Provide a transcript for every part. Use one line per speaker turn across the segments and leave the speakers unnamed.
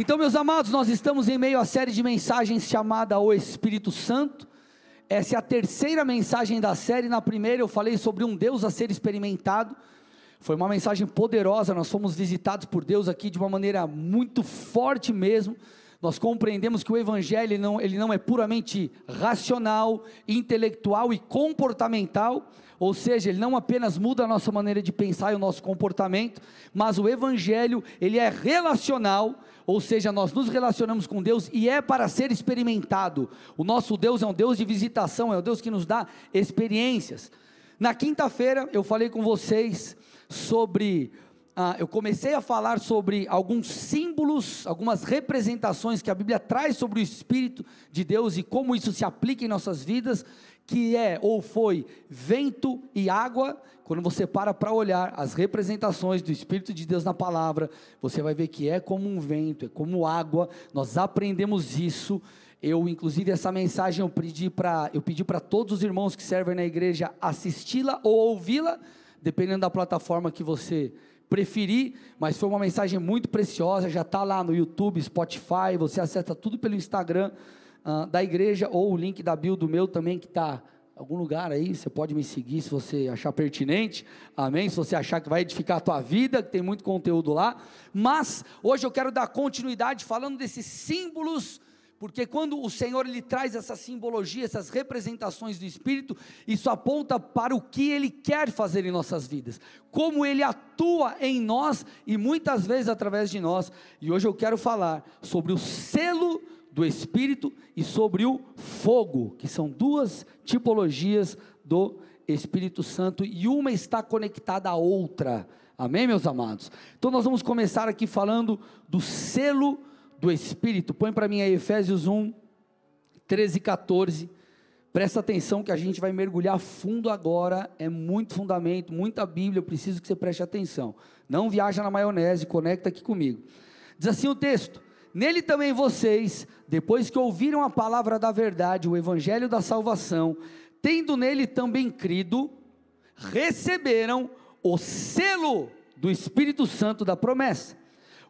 Então, meus amados, nós estamos em meio à série de mensagens chamada O Espírito Santo. Essa é a terceira mensagem da série. Na primeira eu falei sobre um Deus a ser experimentado. Foi uma mensagem poderosa. Nós fomos visitados por Deus aqui de uma maneira muito forte mesmo. Nós compreendemos que o Evangelho ele não, ele não é puramente racional, intelectual e comportamental, ou seja, ele não apenas muda a nossa maneira de pensar e o nosso comportamento, mas o Evangelho ele é relacional, ou seja, nós nos relacionamos com Deus e é para ser experimentado. O nosso Deus é um Deus de visitação, é um Deus que nos dá experiências. Na quinta-feira eu falei com vocês sobre ah, eu comecei a falar sobre alguns símbolos, algumas representações que a Bíblia traz sobre o Espírito de Deus e como isso se aplica em nossas vidas, que é ou foi vento e água. Quando você para para olhar as representações do Espírito de Deus na palavra, você vai ver que é como um vento, é como água. Nós aprendemos isso. Eu, inclusive, essa mensagem eu pedi para eu pedi para todos os irmãos que servem na igreja assisti-la ou ouvi-la, dependendo da plataforma que você preferi, mas foi uma mensagem muito preciosa. Já está lá no YouTube, Spotify. Você acessa tudo pelo Instagram uh, da igreja ou o link da bio do meu também que está algum lugar aí, você pode me seguir se você achar pertinente, amém? Se você achar que vai edificar a tua vida, que tem muito conteúdo lá, mas hoje eu quero dar continuidade falando desses símbolos porque quando o Senhor ele traz essa simbologia, essas representações do Espírito, isso aponta para o que Ele quer fazer em nossas vidas, como Ele atua em nós e muitas vezes através de nós. E hoje eu quero falar sobre o selo do Espírito e sobre o fogo, que são duas tipologias do Espírito Santo e uma está conectada à outra. Amém, meus amados? Então nós vamos começar aqui falando do selo do Espírito. Põe para mim aí Efésios 1, 13 e 14. Presta atenção que a gente vai mergulhar fundo agora. É muito fundamento, muita Bíblia. Eu preciso que você preste atenção. Não viaja na maionese, conecta aqui comigo. Diz assim o texto: Nele também vocês, depois que ouviram a palavra da verdade, o evangelho da salvação, tendo nele também crido, receberam o selo do Espírito Santo da promessa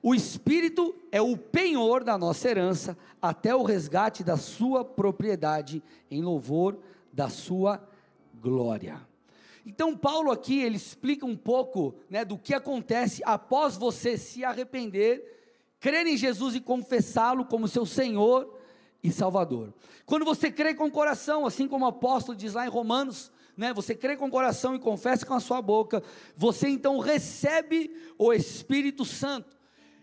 o Espírito é o penhor da nossa herança até o resgate da sua propriedade, em louvor da sua glória. Então, Paulo aqui ele explica um pouco né, do que acontece após você se arrepender, crer em Jesus e confessá-lo como seu Senhor e Salvador. Quando você crê com o coração, assim como o apóstolo diz lá em Romanos, né, você crê com o coração e confessa com a sua boca, você então recebe o Espírito Santo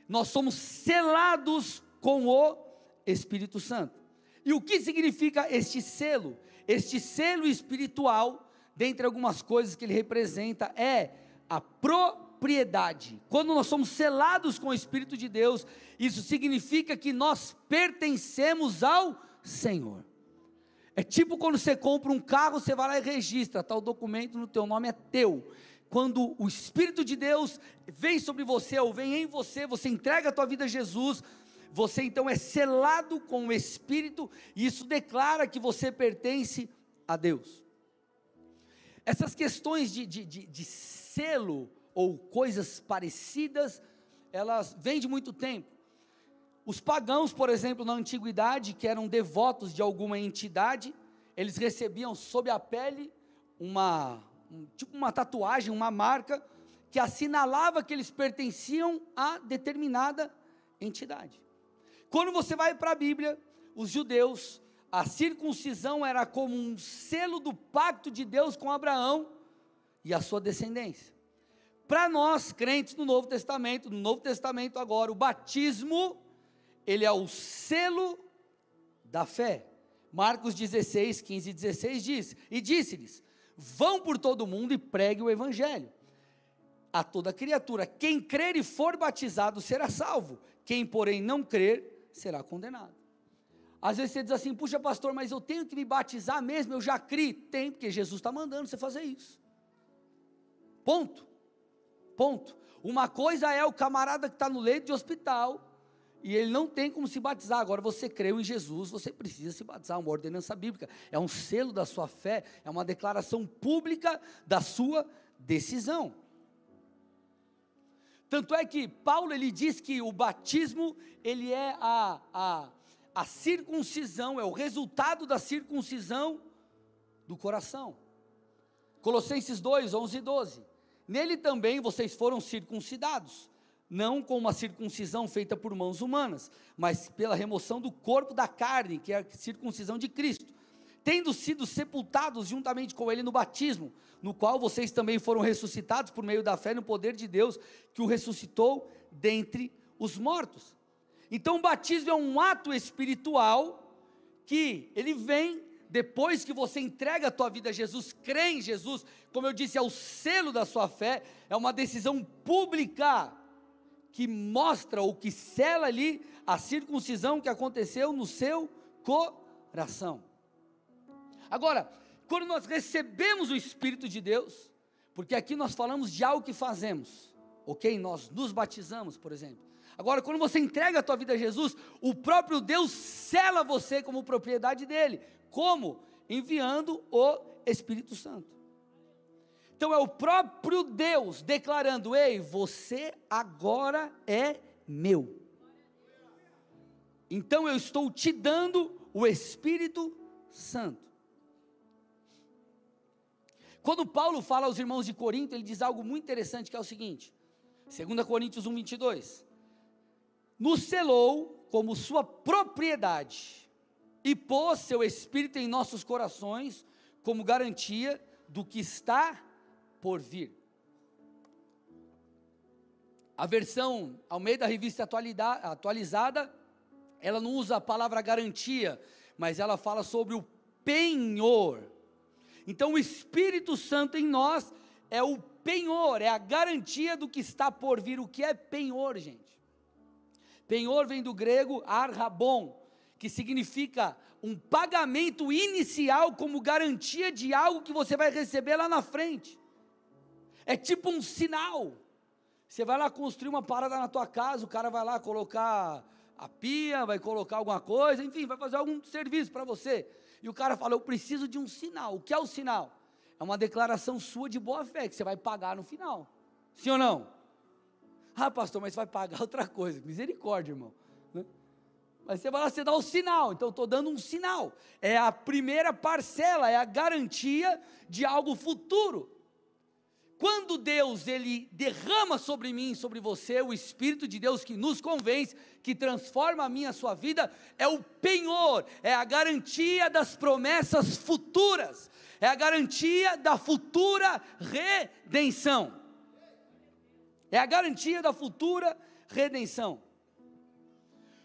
nós somos selados com o Espírito Santo. E o que significa este selo? Este selo espiritual, dentre algumas coisas que ele representa, é a propriedade. Quando nós somos selados com o Espírito de Deus, isso significa que nós pertencemos ao Senhor. É tipo quando você compra um carro, você vai lá e registra, tal documento no teu nome é teu quando o Espírito de Deus vem sobre você ou vem em você, você entrega a tua vida a Jesus, você então é selado com o Espírito, e isso declara que você pertence a Deus. Essas questões de, de, de, de selo ou coisas parecidas, elas vêm de muito tempo. Os pagãos, por exemplo, na antiguidade, que eram devotos de alguma entidade, eles recebiam sob a pele uma, um, tipo uma tatuagem, uma marca, que assinalava que eles pertenciam a determinada entidade. Quando você vai para a Bíblia, os judeus, a circuncisão era como um selo do pacto de Deus com Abraão e a sua descendência. Para nós, crentes no Novo Testamento, no Novo Testamento agora, o batismo, ele é o selo da fé. Marcos 16, 15 e 16 diz: E disse-lhes: Vão por todo mundo e pregue o evangelho a toda criatura. Quem crer e for batizado será salvo. Quem, porém, não crer será condenado. Às vezes você diz assim, puxa pastor, mas eu tenho que me batizar mesmo, eu já criei. Tem, porque Jesus está mandando você fazer isso. Ponto. Ponto. Uma coisa é o camarada que está no leito de hospital, e ele não tem como se batizar. Agora você creu em Jesus, você precisa se batizar, uma ordenança bíblica, é um selo da sua fé, é uma declaração pública da sua decisão. Tanto é que Paulo ele diz que o batismo ele é a, a, a circuncisão, é o resultado da circuncisão do coração. Colossenses 2, 11 e 12. Nele também vocês foram circuncidados, não com uma circuncisão feita por mãos humanas, mas pela remoção do corpo da carne, que é a circuncisão de Cristo, tendo sido sepultados juntamente com ele no batismo, no qual vocês também foram ressuscitados por meio da fé no poder de Deus, que o ressuscitou dentre os mortos. Então o batismo é um ato espiritual que ele vem depois que você entrega a tua vida a Jesus, crê em Jesus, como eu disse, é o selo da sua fé, é uma decisão pública que mostra ou que sela ali a circuncisão que aconteceu no seu coração. Agora, quando nós recebemos o Espírito de Deus, porque aqui nós falamos de algo que fazemos, ok? Nós nos batizamos, por exemplo. Agora, quando você entrega a tua vida a Jesus, o próprio Deus sela você como propriedade dele. Como? Enviando o Espírito Santo. Então é o próprio Deus declarando: Ei, você agora é meu. Então eu estou te dando o Espírito Santo. Quando Paulo fala aos irmãos de Corinto, ele diz algo muito interessante que é o seguinte: 2 Coríntios 1, 22. Nos selou como sua propriedade e pôs seu Espírito em nossos corações como garantia do que está por vir. A versão ao meio da revista atualizada, ela não usa a palavra garantia, mas ela fala sobre o penhor. Então o Espírito Santo em nós é o penhor, é a garantia do que está por vir. O que é penhor, gente? Penhor vem do grego arrabon, que significa um pagamento inicial como garantia de algo que você vai receber lá na frente. É tipo um sinal. Você vai lá construir uma parada na tua casa, o cara vai lá colocar a pia, vai colocar alguma coisa, enfim, vai fazer algum serviço para você. E o cara fala: Eu preciso de um sinal. O que é o sinal? É uma declaração sua de boa fé, que você vai pagar no final. Sim ou não? Ah, pastor, mas você vai pagar outra coisa. Misericórdia, irmão. Né? Mas você vai lá, você dá o sinal. Então, eu estou dando um sinal. É a primeira parcela, é a garantia de algo futuro. Quando Deus ele derrama sobre mim, sobre você, o Espírito de Deus que nos convence, que transforma a minha a sua vida, é o penhor, é a garantia das promessas futuras, é a garantia da futura redenção. É a garantia da futura redenção.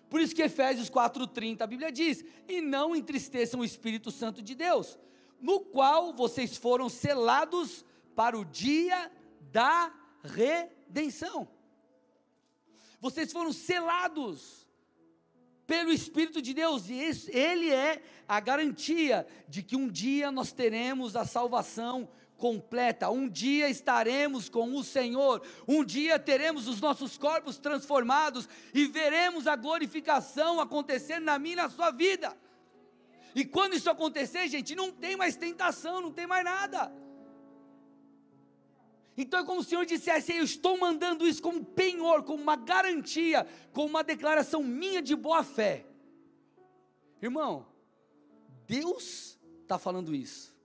Por isso que Efésios 4:30 a Bíblia diz: "E não entristeçam o Espírito Santo de Deus, no qual vocês foram selados para o dia da redenção. Vocês foram selados pelo Espírito de Deus, e Ele é a garantia de que um dia nós teremos a salvação completa, um dia estaremos com o Senhor, um dia teremos os nossos corpos transformados e veremos a glorificação acontecer na minha e na sua vida. E quando isso acontecer, gente, não tem mais tentação, não tem mais nada. Então é como se o Senhor dissesse: Eu estou mandando isso como penhor, como uma garantia, como uma declaração minha de boa fé. Irmão, Deus está falando isso.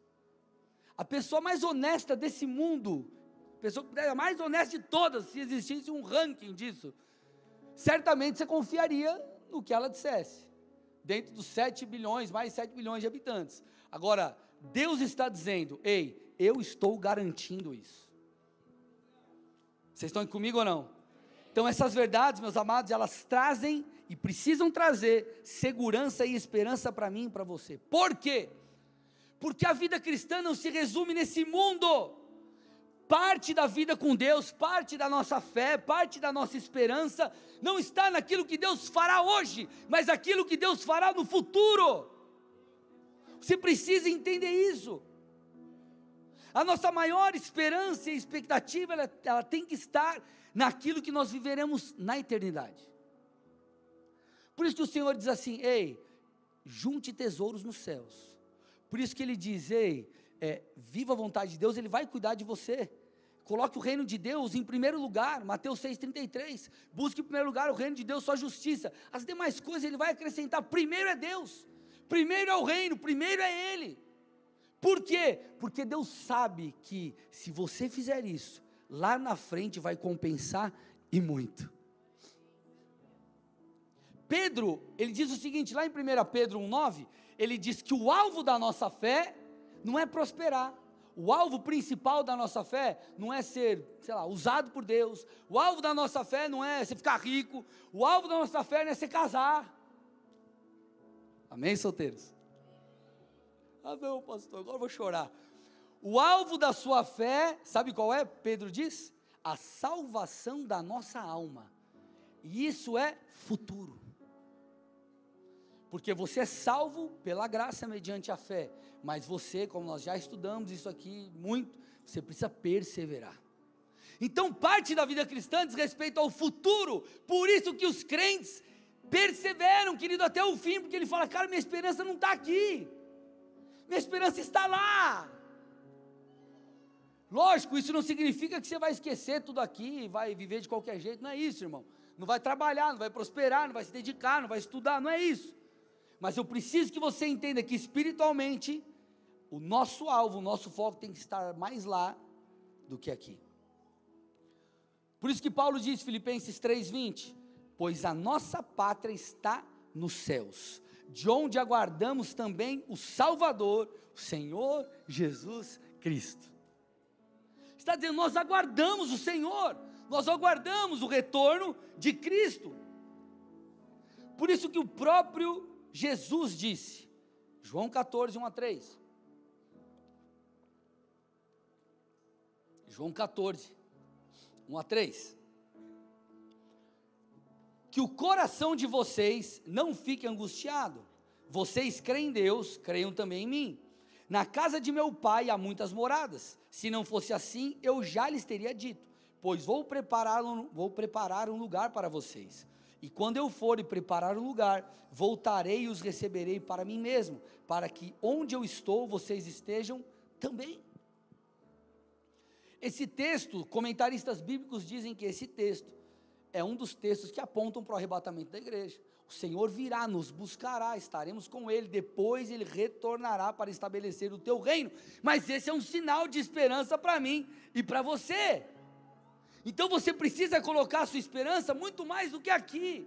A pessoa mais honesta desse mundo, a pessoa mais honesta de todas, se existisse um ranking disso, certamente você confiaria no que ela dissesse, dentro dos 7 bilhões, mais 7 bilhões de habitantes. Agora, Deus está dizendo: Ei, eu estou garantindo isso. Vocês estão comigo ou não? Então, essas verdades, meus amados, elas trazem e precisam trazer segurança e esperança para mim e para você. Por quê? Porque a vida cristã não se resume nesse mundo. Parte da vida com Deus, parte da nossa fé, parte da nossa esperança, não está naquilo que Deus fará hoje, mas aquilo que Deus fará no futuro. Você precisa entender isso. A nossa maior esperança e expectativa, ela, ela tem que estar naquilo que nós viveremos na eternidade. Por isso que o Senhor diz assim: ei, junte tesouros nos céus. Por isso que ele diz: ei, é, viva a vontade de Deus, Ele vai cuidar de você. Coloque o reino de Deus em primeiro lugar, Mateus 6,33. Busque em primeiro lugar o reino de Deus, sua justiça. As demais coisas ele vai acrescentar. Primeiro é Deus, primeiro é o reino, primeiro é Ele. Por quê? Porque Deus sabe que se você fizer isso, lá na frente vai compensar e muito. Pedro, ele diz o seguinte, lá em 1 Pedro 1,9, ele diz que o alvo da nossa fé não é prosperar, o alvo principal da nossa fé não é ser, sei lá, usado por Deus. O alvo da nossa fé não é você ficar rico. O alvo da nossa fé não é se casar. Amém, solteiros? Ah, não, pastor, agora eu vou chorar. O alvo da sua fé, sabe qual é? Pedro diz: a salvação da nossa alma. E isso é futuro. Porque você é salvo pela graça mediante a fé. Mas você, como nós já estudamos isso aqui muito, você precisa perseverar. Então, parte da vida cristã diz respeito ao futuro. Por isso que os crentes perseveram, querido, até o fim, porque ele fala: cara, minha esperança não está aqui, minha esperança está lá. Lógico, isso não significa que você vai esquecer tudo aqui e vai viver de qualquer jeito, não é isso, irmão. Não vai trabalhar, não vai prosperar, não vai se dedicar, não vai estudar, não é isso. Mas eu preciso que você entenda que espiritualmente, o nosso alvo, o nosso foco tem que estar mais lá do que aqui. Por isso que Paulo diz, Filipenses 3,20: Pois a nossa pátria está nos céus, de onde aguardamos também o Salvador, o Senhor Jesus Cristo. Está dizendo, nós aguardamos o Senhor, nós aguardamos o retorno de Cristo. Por isso que o próprio Jesus disse, João 14, 1 a 3. João 14, 1 a 3. Que o coração de vocês não fique angustiado. Vocês creem em Deus, creiam também em mim. Na casa de meu pai há muitas moradas. Se não fosse assim, eu já lhes teria dito, pois vou preparar um, vou preparar um lugar para vocês. E quando eu for e preparar um lugar, voltarei e os receberei para mim mesmo, para que onde eu estou vocês estejam também. Esse texto, comentaristas bíblicos dizem que esse texto é um dos textos que apontam para o arrebatamento da igreja. O Senhor virá, nos buscará, estaremos com Ele, depois Ele retornará para estabelecer o teu reino. Mas esse é um sinal de esperança para mim e para você. Então você precisa colocar a sua esperança muito mais do que aqui.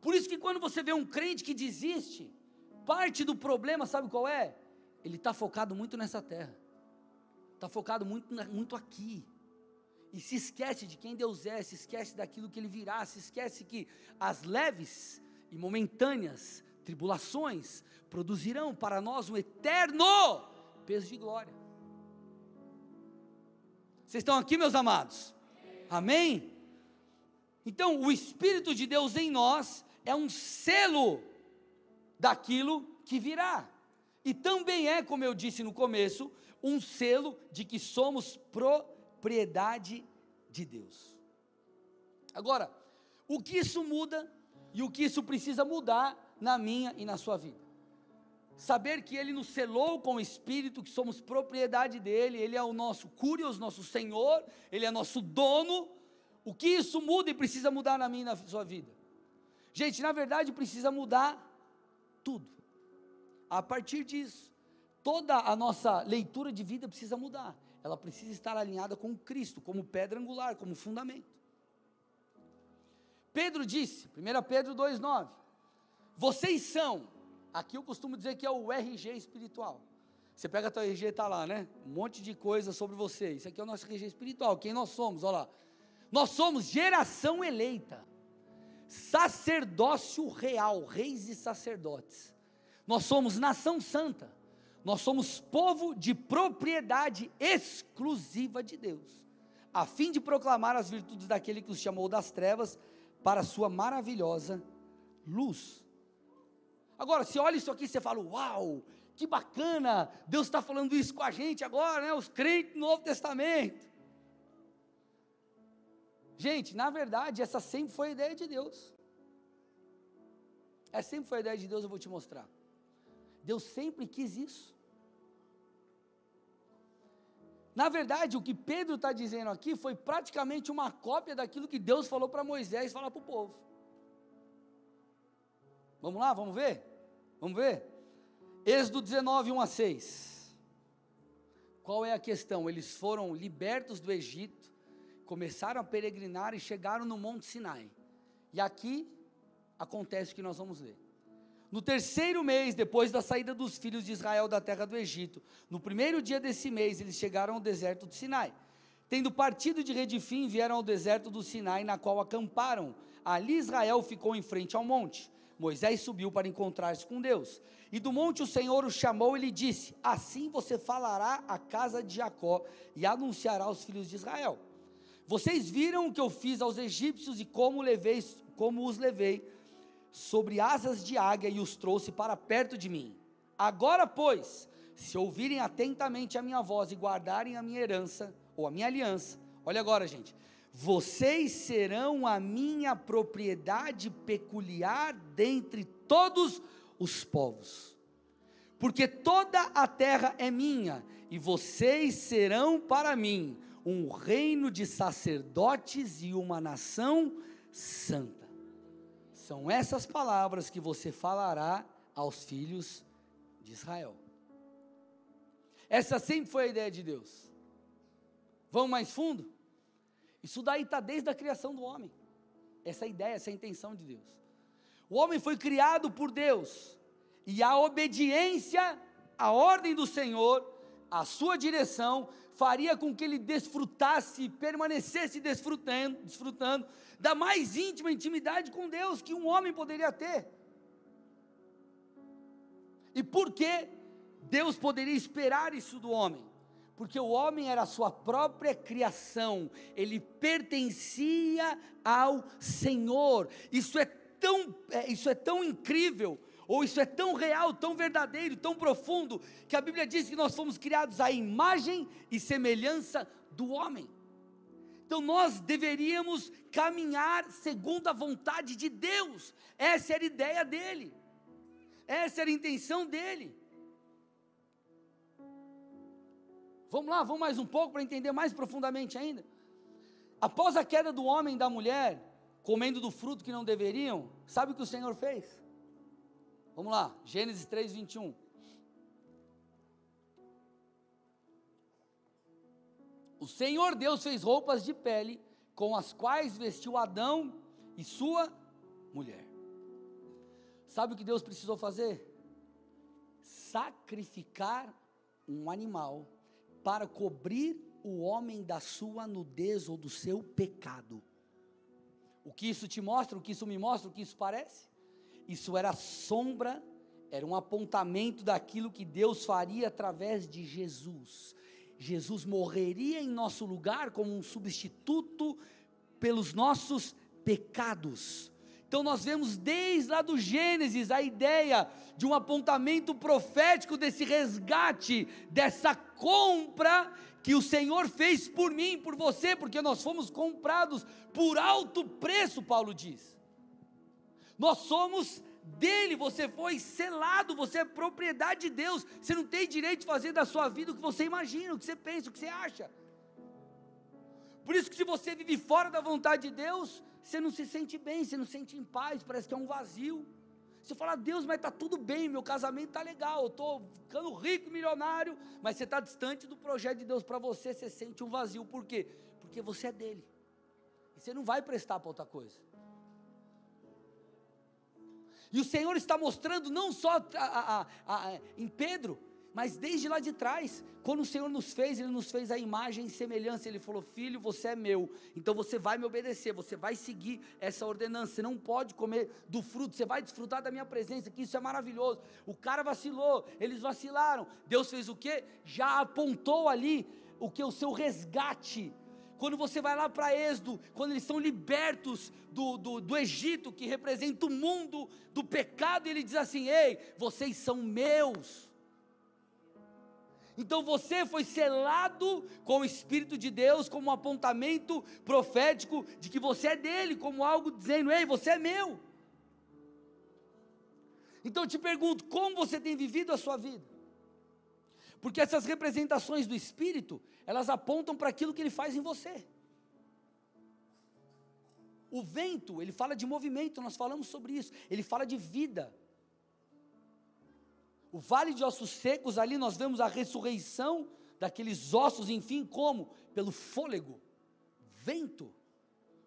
Por isso que quando você vê um crente que desiste, parte do problema, sabe qual é? Ele está focado muito nessa terra, está focado muito, muito aqui, e se esquece de quem Deus é, se esquece daquilo que Ele virá, se esquece que as leves e momentâneas tribulações produzirão para nós um eterno peso de glória. Vocês estão aqui, meus amados? Amém? Então, o Espírito de Deus em nós é um selo daquilo que virá. E também é, como eu disse no começo, um selo de que somos propriedade de Deus. Agora, o que isso muda e o que isso precisa mudar na minha e na sua vida? saber que Ele nos selou com o Espírito, que somos propriedade dEle, Ele é o nosso curios, nosso Senhor, Ele é nosso dono. O que isso muda e precisa mudar na minha e na sua vida? Gente, na verdade precisa mudar tudo. A partir disso, toda a nossa leitura de vida precisa mudar. Ela precisa estar alinhada com Cristo, como pedra angular, como fundamento. Pedro disse, 1 Pedro 2,9: Vocês são Aqui eu costumo dizer que é o RG espiritual. Você pega a tua RG, está lá, né? Um monte de coisa sobre você. Isso aqui é o nosso RG espiritual. Quem nós somos? Olha lá. Nós somos geração eleita, sacerdócio real, reis e sacerdotes. Nós somos nação santa. Nós somos povo de propriedade exclusiva de Deus, a fim de proclamar as virtudes daquele que os chamou das trevas para a sua maravilhosa luz. Agora, se olha isso aqui e você fala, uau, que bacana, Deus está falando isso com a gente agora, né? Os crentes do Novo Testamento. Gente, na verdade, essa sempre foi a ideia de Deus. Essa sempre foi a ideia de Deus, eu vou te mostrar. Deus sempre quis isso. Na verdade, o que Pedro está dizendo aqui foi praticamente uma cópia daquilo que Deus falou para Moisés falar para o povo. Vamos lá, vamos ver? Vamos ver? Êxodo 19, 1 a 6. Qual é a questão? Eles foram libertos do Egito, começaram a peregrinar e chegaram no Monte Sinai. E aqui acontece o que nós vamos ler. No terceiro mês, depois da saída dos filhos de Israel da terra do Egito, no primeiro dia desse mês, eles chegaram ao deserto do Sinai. Tendo partido de Redifim, vieram ao deserto do Sinai, na qual acamparam. Ali Israel ficou em frente ao monte. Moisés subiu para encontrar-se com Deus. E do monte o Senhor o chamou e lhe disse: Assim você falará à casa de Jacó e anunciará aos filhos de Israel. Vocês viram o que eu fiz aos egípcios e como, como os levei sobre asas de águia e os trouxe para perto de mim. Agora, pois, se ouvirem atentamente a minha voz e guardarem a minha herança, ou a minha aliança, olha agora, gente, vocês serão a minha propriedade peculiar dentre todos os povos, porque toda a terra é minha, e vocês serão para mim um reino de sacerdotes e uma nação santa. São essas palavras que você falará aos filhos de Israel. Essa sempre foi a ideia de Deus. Vamos mais fundo? Isso daí está desde a criação do homem. Essa ideia, essa intenção de Deus. O homem foi criado por Deus. E a obediência à ordem do Senhor, a sua direção, faria com que ele desfrutasse, permanecesse desfrutando, desfrutando da mais íntima intimidade com Deus que um homem poderia ter. E por que Deus poderia esperar isso do homem? Porque o homem era a sua própria criação, ele pertencia ao Senhor. Isso é tão, é, isso é tão incrível, ou isso é tão real, tão verdadeiro, tão profundo, que a Bíblia diz que nós fomos criados à imagem e semelhança do homem. Então nós deveríamos caminhar segundo a vontade de Deus. Essa era a ideia dele. Essa era a intenção dele. Vamos lá, vamos mais um pouco para entender mais profundamente ainda. Após a queda do homem e da mulher, comendo do fruto que não deveriam, sabe o que o Senhor fez? Vamos lá, Gênesis 3, 21. O Senhor Deus fez roupas de pele com as quais vestiu Adão e sua mulher. Sabe o que Deus precisou fazer? Sacrificar um animal para cobrir o homem da sua nudez ou do seu pecado. O que isso te mostra, o que isso me mostra, o que isso parece? Isso era sombra, era um apontamento daquilo que Deus faria através de Jesus. Jesus morreria em nosso lugar como um substituto pelos nossos pecados. Então nós vemos desde lá do Gênesis a ideia de um apontamento profético desse resgate, dessa compra que o Senhor fez por mim, por você, porque nós fomos comprados por alto preço, Paulo diz. Nós somos dele, você foi selado, você é propriedade de Deus. Você não tem direito de fazer da sua vida o que você imagina, o que você pensa, o que você acha. Por isso que se você vive fora da vontade de Deus, você não se sente bem, você não se sente em paz, parece que é um vazio. Você fala, Deus, mas está tudo bem, meu casamento está legal, eu estou ficando rico, milionário, mas você está distante do projeto de Deus para você, você sente um vazio. Por quê? Porque você é dele. E você não vai prestar para outra coisa. E o Senhor está mostrando não só a, a, a, em Pedro, mas desde lá de trás, quando o Senhor nos fez, Ele nos fez a imagem e semelhança. Ele falou: Filho, você é meu, então você vai me obedecer, você vai seguir essa ordenança. Você não pode comer do fruto, você vai desfrutar da minha presença, que isso é maravilhoso. O cara vacilou, eles vacilaram. Deus fez o que? Já apontou ali o que? O seu resgate quando você vai lá para Êxodo, quando eles são libertos do, do, do, Egito, que representa o mundo do pecado, ele diz assim: Ei, vocês são meus. Então você foi selado com o Espírito de Deus, como um apontamento profético de que você é dele, como algo dizendo: Ei, você é meu. Então eu te pergunto: como você tem vivido a sua vida? Porque essas representações do Espírito, elas apontam para aquilo que ele faz em você. O vento, ele fala de movimento, nós falamos sobre isso. Ele fala de vida. O vale de ossos secos, ali nós vemos a ressurreição daqueles ossos, enfim, como? Pelo fôlego, vento.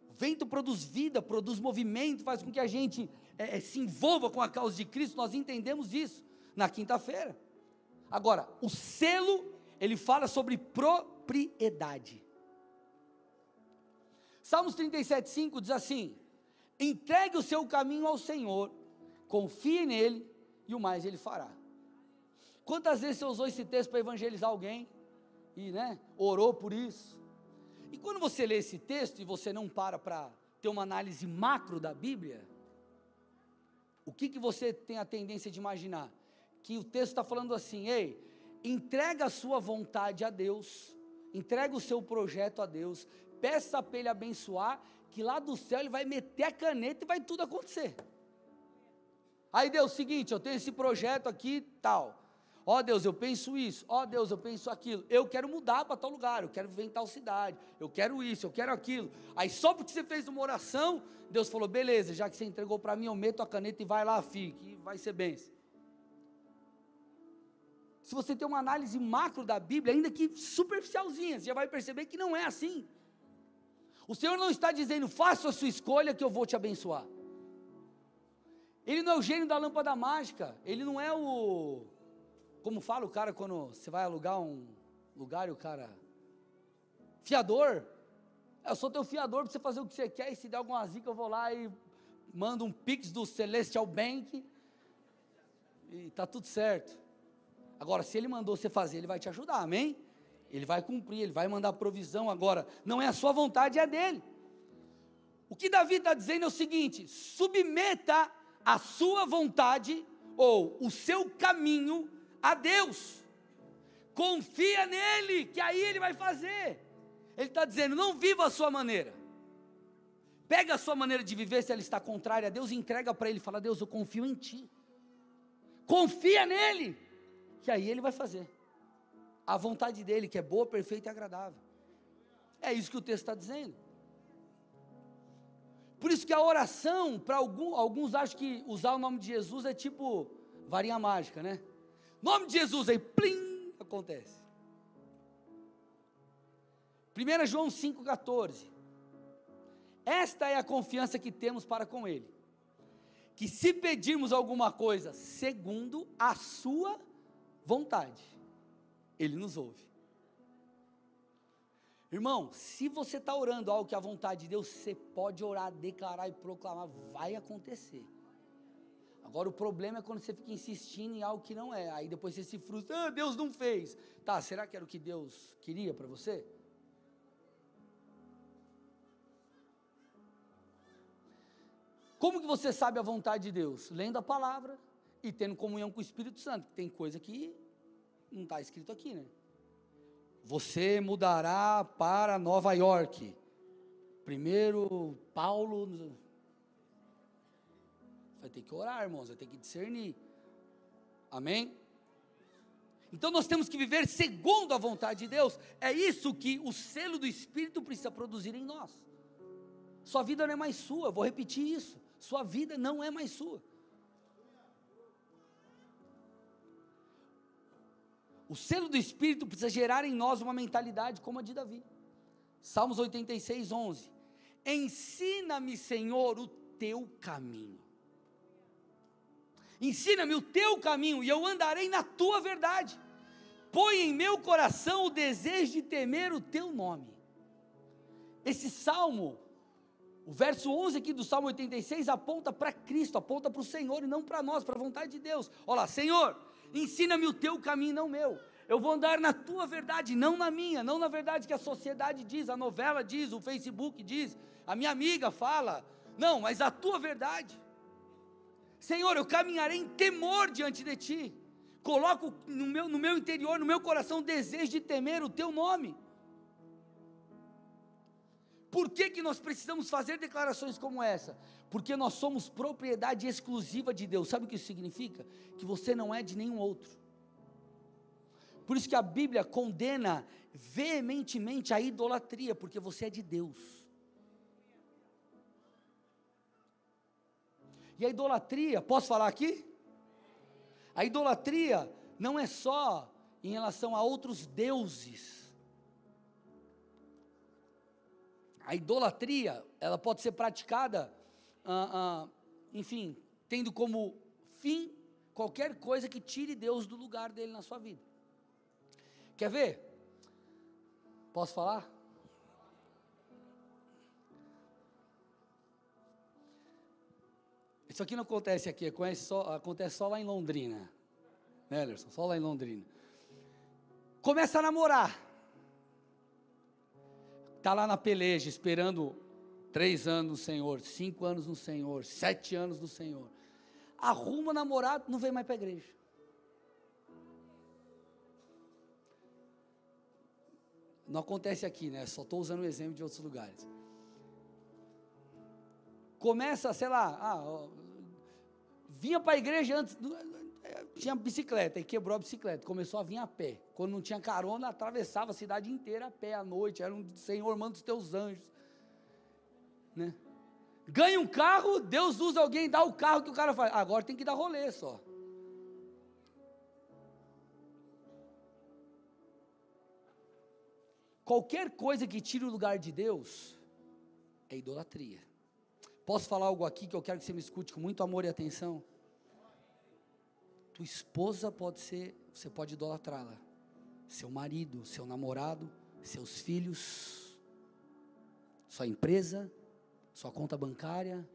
O vento produz vida, produz movimento, faz com que a gente é, é, se envolva com a causa de Cristo. Nós entendemos isso na quinta-feira. Agora, o selo, ele fala sobre propriedade. Salmos 37,5 diz assim: entregue o seu caminho ao Senhor, confie nele e o mais ele fará. Quantas vezes você usou esse texto para evangelizar alguém e né, orou por isso? E quando você lê esse texto e você não para para ter uma análise macro da Bíblia, o que, que você tem a tendência de imaginar? Que o texto está falando assim: ei, entrega a sua vontade a Deus, entrega o seu projeto a Deus, peça para Ele abençoar, que lá do céu Ele vai meter a caneta e vai tudo acontecer. Aí Deus, seguinte, eu tenho esse projeto aqui, tal. Ó oh, Deus, eu penso isso. Ó oh, Deus, eu penso aquilo. Eu quero mudar para tal lugar. Eu quero viver em tal cidade. Eu quero isso, eu quero aquilo. Aí só porque você fez uma oração, Deus falou: beleza, já que você entregou para mim, eu meto a caneta e vai lá, filho, que vai ser bênção. Se você tem uma análise macro da Bíblia, ainda que superficialzinha, você já vai perceber que não é assim. O Senhor não está dizendo, faça a sua escolha que eu vou te abençoar. Ele não é o gênio da lâmpada mágica. Ele não é o. Como fala o cara quando você vai alugar um lugar e o cara. Fiador. Eu sou teu fiador para você fazer o que você quer. E se der alguma zica, eu vou lá e mando um pix do Celestial Bank. E tá tudo certo. Agora, se ele mandou você fazer, ele vai te ajudar, amém? Ele vai cumprir, ele vai mandar provisão agora. Não é a sua vontade, é dele. O que Davi está dizendo é o seguinte: submeta a sua vontade ou o seu caminho a Deus. Confia nele, que aí ele vai fazer. Ele está dizendo: não viva a sua maneira. Pega a sua maneira de viver, se ela está contrária a Deus, entrega para ele, fala: Deus, eu confio em ti. Confia nele, que aí ele vai fazer a vontade dele, que é boa, perfeita e agradável. É isso que o texto está dizendo. Por isso que a oração, para algum, alguns acham que usar o nome de Jesus é tipo varinha mágica, né? Nome de Jesus, aí plim, acontece. 1 João 5,14. Esta é a confiança que temos para com Ele. Que se pedirmos alguma coisa segundo a Sua vontade, ele nos ouve. Irmão, se você está orando algo que é a vontade de Deus, você pode orar, declarar e proclamar, vai acontecer. Agora o problema é quando você fica insistindo em algo que não é, aí depois você se frustra, ah, Deus não fez. Tá, será que era o que Deus queria para você? Como que você sabe a vontade de Deus? Lendo a palavra e tendo comunhão com o Espírito Santo. Tem coisa que não está escrito aqui, né? Você mudará para Nova York. Primeiro, Paulo. Vai ter que orar, irmãos, vai ter que discernir. Amém? Então nós temos que viver segundo a vontade de Deus. É isso que o selo do Espírito precisa produzir em nós. Sua vida não é mais sua, vou repetir isso. Sua vida não é mais sua. O selo do Espírito precisa gerar em nós uma mentalidade como a de Davi. Salmos 86, 11. Ensina-me, Senhor, o teu caminho. Ensina-me o teu caminho e eu andarei na tua verdade. Põe em meu coração o desejo de temer o teu nome. Esse salmo, o verso 11 aqui do Salmo 86 aponta para Cristo, aponta para o Senhor e não para nós, para a vontade de Deus. Olha lá, Senhor, ensina-me o teu caminho, não o meu. Eu vou andar na tua verdade, não na minha, não na verdade que a sociedade diz, a novela diz, o Facebook diz, a minha amiga fala. Não, mas a tua verdade. Senhor, eu caminharei em temor diante de ti. Coloco no meu, no meu interior, no meu coração, o desejo de temer o teu nome. Por que, que nós precisamos fazer declarações como essa? Porque nós somos propriedade exclusiva de Deus. Sabe o que isso significa? Que você não é de nenhum outro. Por isso que a Bíblia condena veementemente a idolatria, porque você é de Deus. E a idolatria, posso falar aqui? A idolatria não é só em relação a outros deuses. A idolatria, ela pode ser praticada, ah, ah, enfim, tendo como fim qualquer coisa que tire Deus do lugar dele na sua vida. Quer ver? Posso falar? Isso aqui não acontece aqui, acontece só, acontece só lá em Londrina. Né, Elerson? Só lá em Londrina. Começa a namorar. Está lá na peleja, esperando três anos no Senhor, cinco anos no Senhor, sete anos no Senhor. Arruma namorado, não vem mais para a igreja. Não acontece aqui, né? Só estou usando o exemplo de outros lugares. Começa, sei lá, ah, vinha para a igreja antes, tinha bicicleta e quebrou a bicicleta, começou a vir a pé. Quando não tinha carona, atravessava a cidade inteira a pé à noite. Era um Senhor, manda os teus anjos. Né? Ganha um carro, Deus usa alguém, dá o carro que o cara faz. Agora tem que dar rolê só. Qualquer coisa que tire o lugar de Deus é idolatria. Posso falar algo aqui que eu quero que você me escute com muito amor e atenção? Tua esposa pode ser, você pode idolatrá-la. Seu marido, seu namorado, seus filhos, sua empresa, sua conta bancária.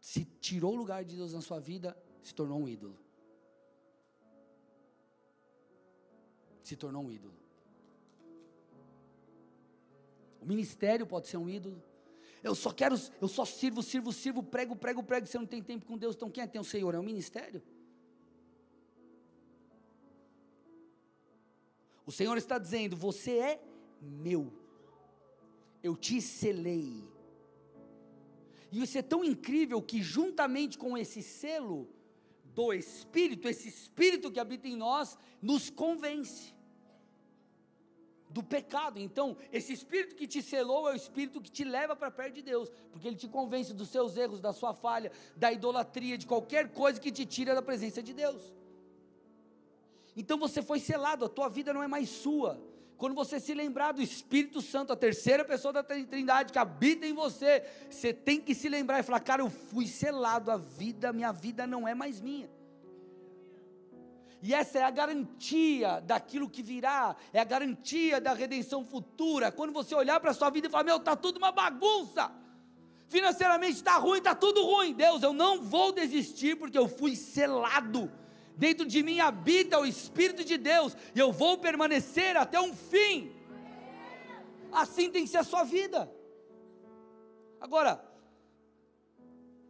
Se tirou o lugar de Deus na sua vida, se tornou um ídolo. Se tornou um ídolo. O ministério pode ser um ídolo. Eu só quero, eu só sirvo, sirvo, sirvo, prego, prego, prego. Você não tem tempo com Deus, então quem é o Senhor? É o ministério. O Senhor está dizendo: Você é meu, eu te selei. E isso é tão incrível que, juntamente com esse selo do Espírito, esse Espírito que habita em nós, nos convence do pecado. Então, esse espírito que te selou é o espírito que te leva para perto de Deus, porque ele te convence dos seus erros, da sua falha, da idolatria, de qualquer coisa que te tira da presença de Deus. Então você foi selado, a tua vida não é mais sua. Quando você se lembrar do Espírito Santo, a terceira pessoa da Trindade que habita em você, você tem que se lembrar e falar: "Cara, eu fui selado, a vida, minha vida não é mais minha". E essa é a garantia daquilo que virá, é a garantia da redenção futura. Quando você olhar para a sua vida e falar: Meu, está tudo uma bagunça, financeiramente está ruim, está tudo ruim. Deus, eu não vou desistir porque eu fui selado. Dentro de mim habita o Espírito de Deus, e eu vou permanecer até um fim. Assim tem que ser a sua vida. Agora,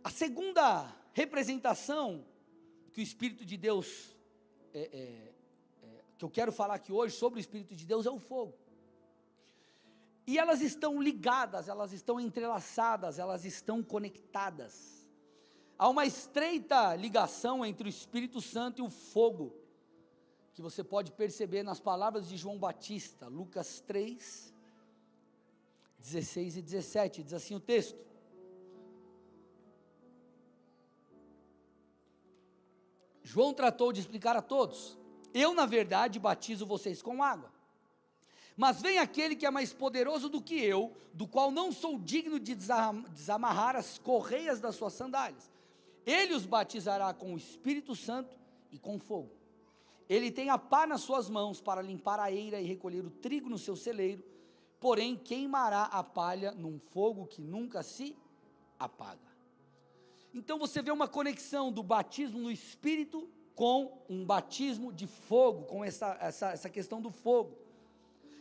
a segunda representação que o Espírito de Deus é, é, é, que eu quero falar aqui hoje sobre o Espírito de Deus é o fogo. E elas estão ligadas, elas estão entrelaçadas, elas estão conectadas. Há uma estreita ligação entre o Espírito Santo e o fogo, que você pode perceber nas palavras de João Batista, Lucas 3, 16 e 17, diz assim o texto: João tratou de explicar a todos: Eu, na verdade, batizo vocês com água. Mas vem aquele que é mais poderoso do que eu, do qual não sou digno de desamarrar as correias das suas sandálias. Ele os batizará com o Espírito Santo e com fogo. Ele tem a pá nas suas mãos para limpar a eira e recolher o trigo no seu celeiro, porém queimará a palha num fogo que nunca se apaga. Então você vê uma conexão do batismo no Espírito com um batismo de fogo, com essa, essa, essa questão do fogo.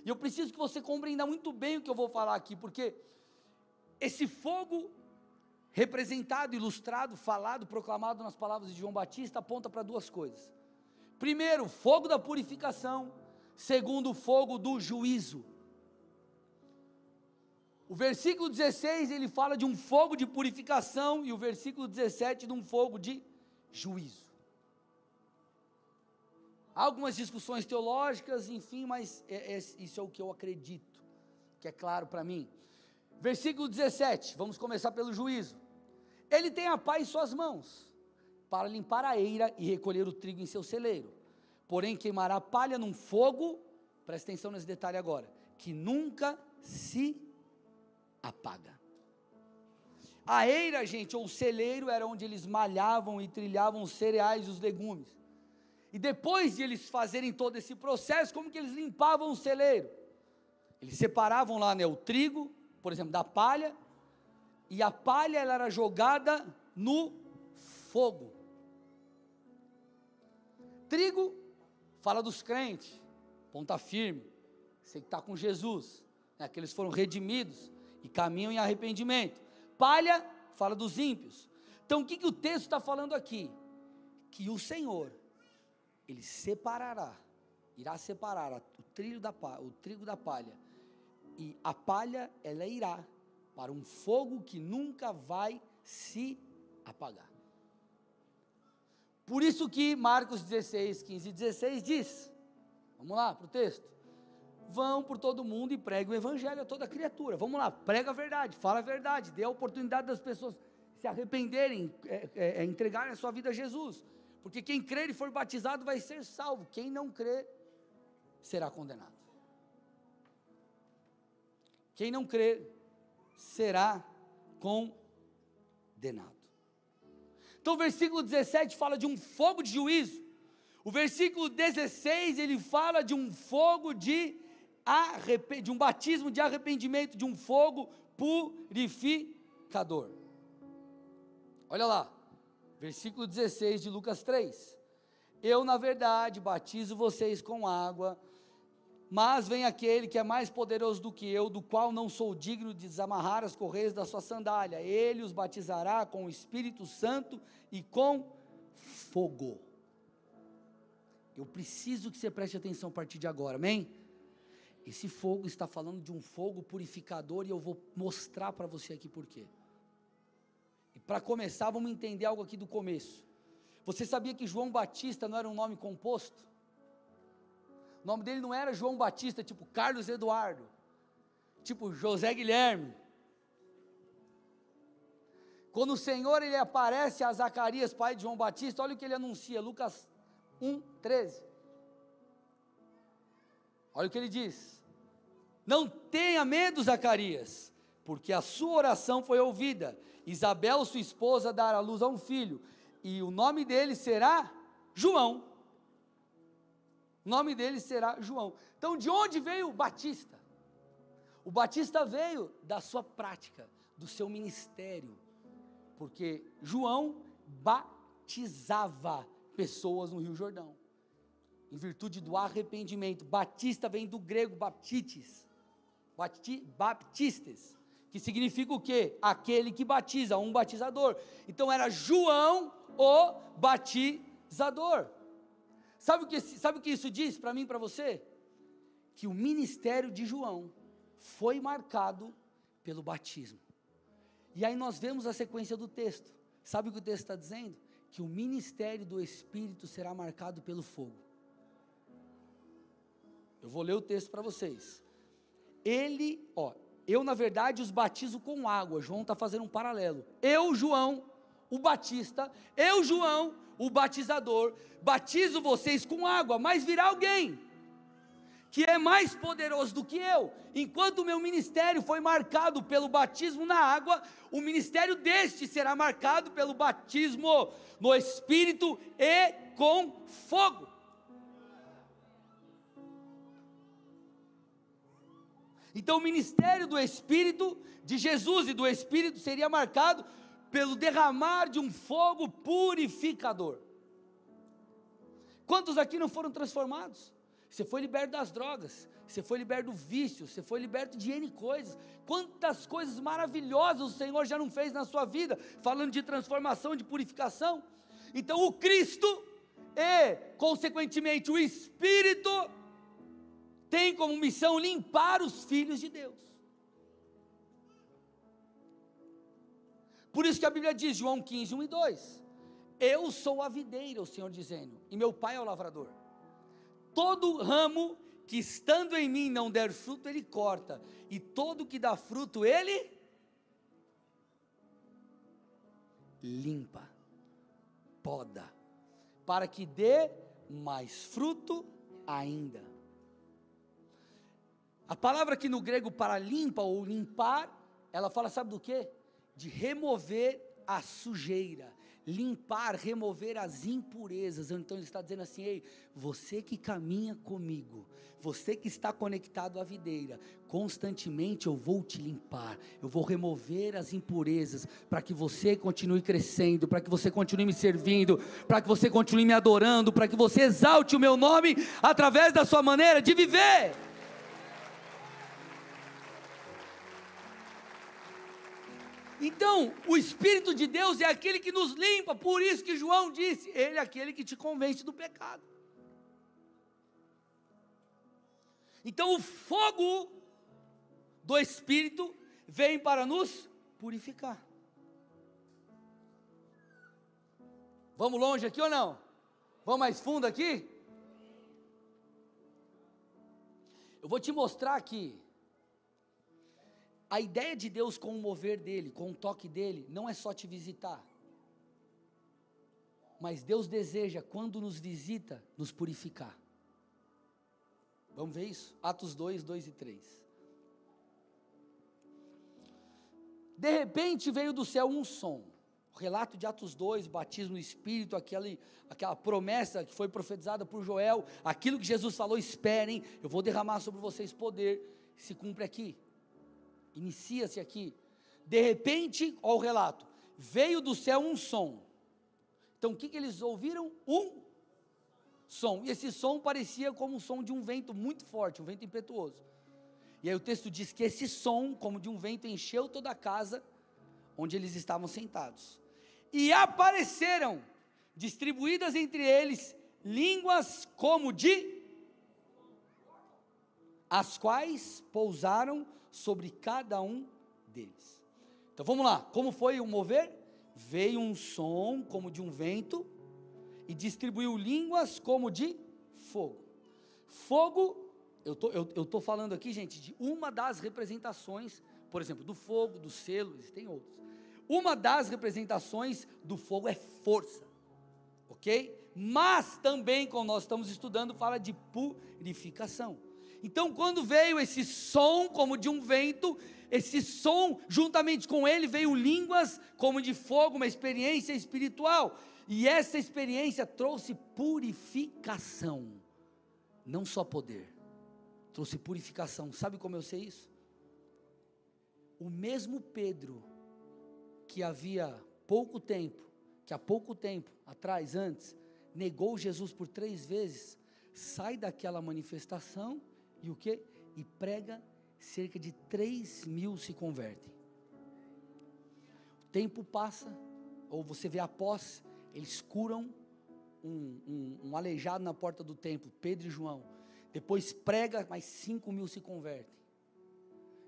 E eu preciso que você compreenda muito bem o que eu vou falar aqui, porque esse fogo representado, ilustrado, falado, proclamado nas palavras de João Batista, aponta para duas coisas. Primeiro, fogo da purificação. Segundo, fogo do juízo. O versículo 16 ele fala de um fogo de purificação e o versículo 17 de um fogo de juízo. Há algumas discussões teológicas, enfim, mas é, é, isso é o que eu acredito, que é claro para mim. Versículo 17, vamos começar pelo juízo. Ele tem a paz em suas mãos, para limpar a eira e recolher o trigo em seu celeiro. Porém, queimará a palha num fogo, presta atenção nesse detalhe agora, que nunca se apaga. A eira, gente, ou o celeiro, era onde eles malhavam e trilhavam os cereais e os legumes. E depois de eles fazerem todo esse processo, como que eles limpavam o celeiro? Eles separavam lá né, o trigo, por exemplo, da palha, e a palha ela era jogada no fogo. Trigo fala dos crentes, ponta firme, você que está com Jesus, né, que eles foram redimidos e caminham em arrependimento. Palha fala dos ímpios. Então o que, que o texto está falando aqui? Que o Senhor, Ele separará, irá separar o, da, o trigo da palha, e a palha ela irá para um fogo que nunca vai se apagar. Por isso que Marcos 16, 15 e 16 diz, vamos lá para o texto, vão por todo mundo e preguem o evangelho a toda criatura, vamos lá, prega a verdade, fala a verdade, dê a oportunidade das pessoas se arrependerem, é, é, é, entregarem a sua vida a Jesus, porque quem crer e for batizado vai ser salvo, quem não crer será condenado. Quem não crer será condenado. Então o versículo 17 fala de um fogo de juízo. O versículo 16 ele fala de um fogo de de um batismo de arrependimento, de um fogo purificador. Olha lá, versículo 16 de Lucas 3. Eu, na verdade, batizo vocês com água, mas vem aquele que é mais poderoso do que eu, do qual não sou digno de desamarrar as correias da sua sandália. Ele os batizará com o Espírito Santo e com fogo. Eu preciso que você preste atenção a partir de agora, amém? Esse fogo está falando de um fogo purificador e eu vou mostrar para você aqui por quê. E para começar, vamos entender algo aqui do começo. Você sabia que João Batista não era um nome composto? O nome dele não era João Batista, tipo Carlos Eduardo, tipo José Guilherme. Quando o Senhor ele aparece a Zacarias, pai de João Batista, olha o que ele anuncia, Lucas 1, 13. Olha o que ele diz: Não tenha medo, Zacarias, porque a sua oração foi ouvida. Isabel, sua esposa, dará luz a um filho, e o nome dele será João. O nome dele será João. Então, de onde veio o Batista? O Batista veio da sua prática, do seu ministério, porque João batizava pessoas no Rio Jordão, em virtude do arrependimento. Batista vem do grego baptites, bapti, baptistes, que significa o quê? Aquele que batiza, um batizador. Então era João o batizador. Sabe o que, sabe o que isso diz para mim e para você? Que o ministério de João foi marcado pelo batismo. E aí nós vemos a sequência do texto. Sabe o que o texto está dizendo? Que o ministério do Espírito será marcado pelo fogo. Eu vou ler o texto para vocês. Ele, ó, eu na verdade os batizo com água. João está fazendo um paralelo. Eu, João, o Batista, eu, João, o batizador, batizo vocês com água, mas virá alguém que é mais poderoso do que eu. Enquanto o meu ministério foi marcado pelo batismo na água, o ministério deste será marcado pelo batismo no Espírito e com fogo. Então, o ministério do Espírito de Jesus e do Espírito seria marcado pelo derramar de um fogo purificador. Quantos aqui não foram transformados? Você foi liberto das drogas, você foi liberto do vício, você foi liberto de N coisas. Quantas coisas maravilhosas o Senhor já não fez na sua vida, falando de transformação, de purificação. Então o Cristo e, consequentemente, o Espírito tem como missão limpar os filhos de Deus. Por isso que a Bíblia diz, João 15, 1 e 2: Eu sou a videira, o Senhor dizendo, e meu pai é o lavrador. todo ramo que estando em mim não der fruto, ele corta, e todo que dá fruto, ele limpa, poda, para que dê mais fruto ainda. A palavra aqui no grego para limpa ou limpar, ela fala, sabe do que? De remover a sujeira, limpar, remover as impurezas. Então ele está dizendo assim: ei, você que caminha comigo, você que está conectado à videira, constantemente eu vou te limpar, eu vou remover as impurezas, para que você continue crescendo, para que você continue me servindo, para que você continue me adorando, para que você exalte o meu nome através da sua maneira de viver. Então, o Espírito de Deus é aquele que nos limpa, por isso que João disse: Ele é aquele que te convence do pecado. Então, o fogo do Espírito vem para nos purificar. Vamos longe aqui ou não? Vamos mais fundo aqui? Eu vou te mostrar aqui a ideia de Deus com o mover dele, com o toque dele, não é só te visitar. Mas Deus deseja, quando nos visita, nos purificar. Vamos ver isso? Atos 2, 2 e 3. De repente veio do céu um som. O relato de Atos 2, batismo no Espírito, aquele, aquela promessa que foi profetizada por Joel, aquilo que Jesus falou, esperem, eu vou derramar sobre vocês poder, se cumpre aqui. Inicia-se aqui. De repente, olha o relato: veio do céu um som. Então o que, que eles ouviram? Um som. E esse som parecia como o som de um vento muito forte, um vento impetuoso. E aí o texto diz que esse som, como de um vento, encheu toda a casa onde eles estavam sentados. E apareceram, distribuídas entre eles, línguas como de as quais pousaram sobre cada um deles. Então vamos lá, como foi o mover? Veio um som como de um vento e distribuiu línguas como de fogo. Fogo, eu tô, eu tô falando aqui, gente, de uma das representações, por exemplo, do fogo, do selo, existem outros. Uma das representações do fogo é força, ok? Mas também, como nós estamos estudando, fala de purificação. Então, quando veio esse som como de um vento, esse som, juntamente com ele, veio línguas como de fogo, uma experiência espiritual. E essa experiência trouxe purificação, não só poder, trouxe purificação. Sabe como eu sei isso? O mesmo Pedro, que havia pouco tempo, que há pouco tempo atrás, antes, negou Jesus por três vezes, sai daquela manifestação e o que? E prega, cerca de 3 mil se convertem. O tempo passa, ou você vê após, eles curam um, um, um aleijado na porta do templo, Pedro e João. Depois prega, mais 5 mil se convertem.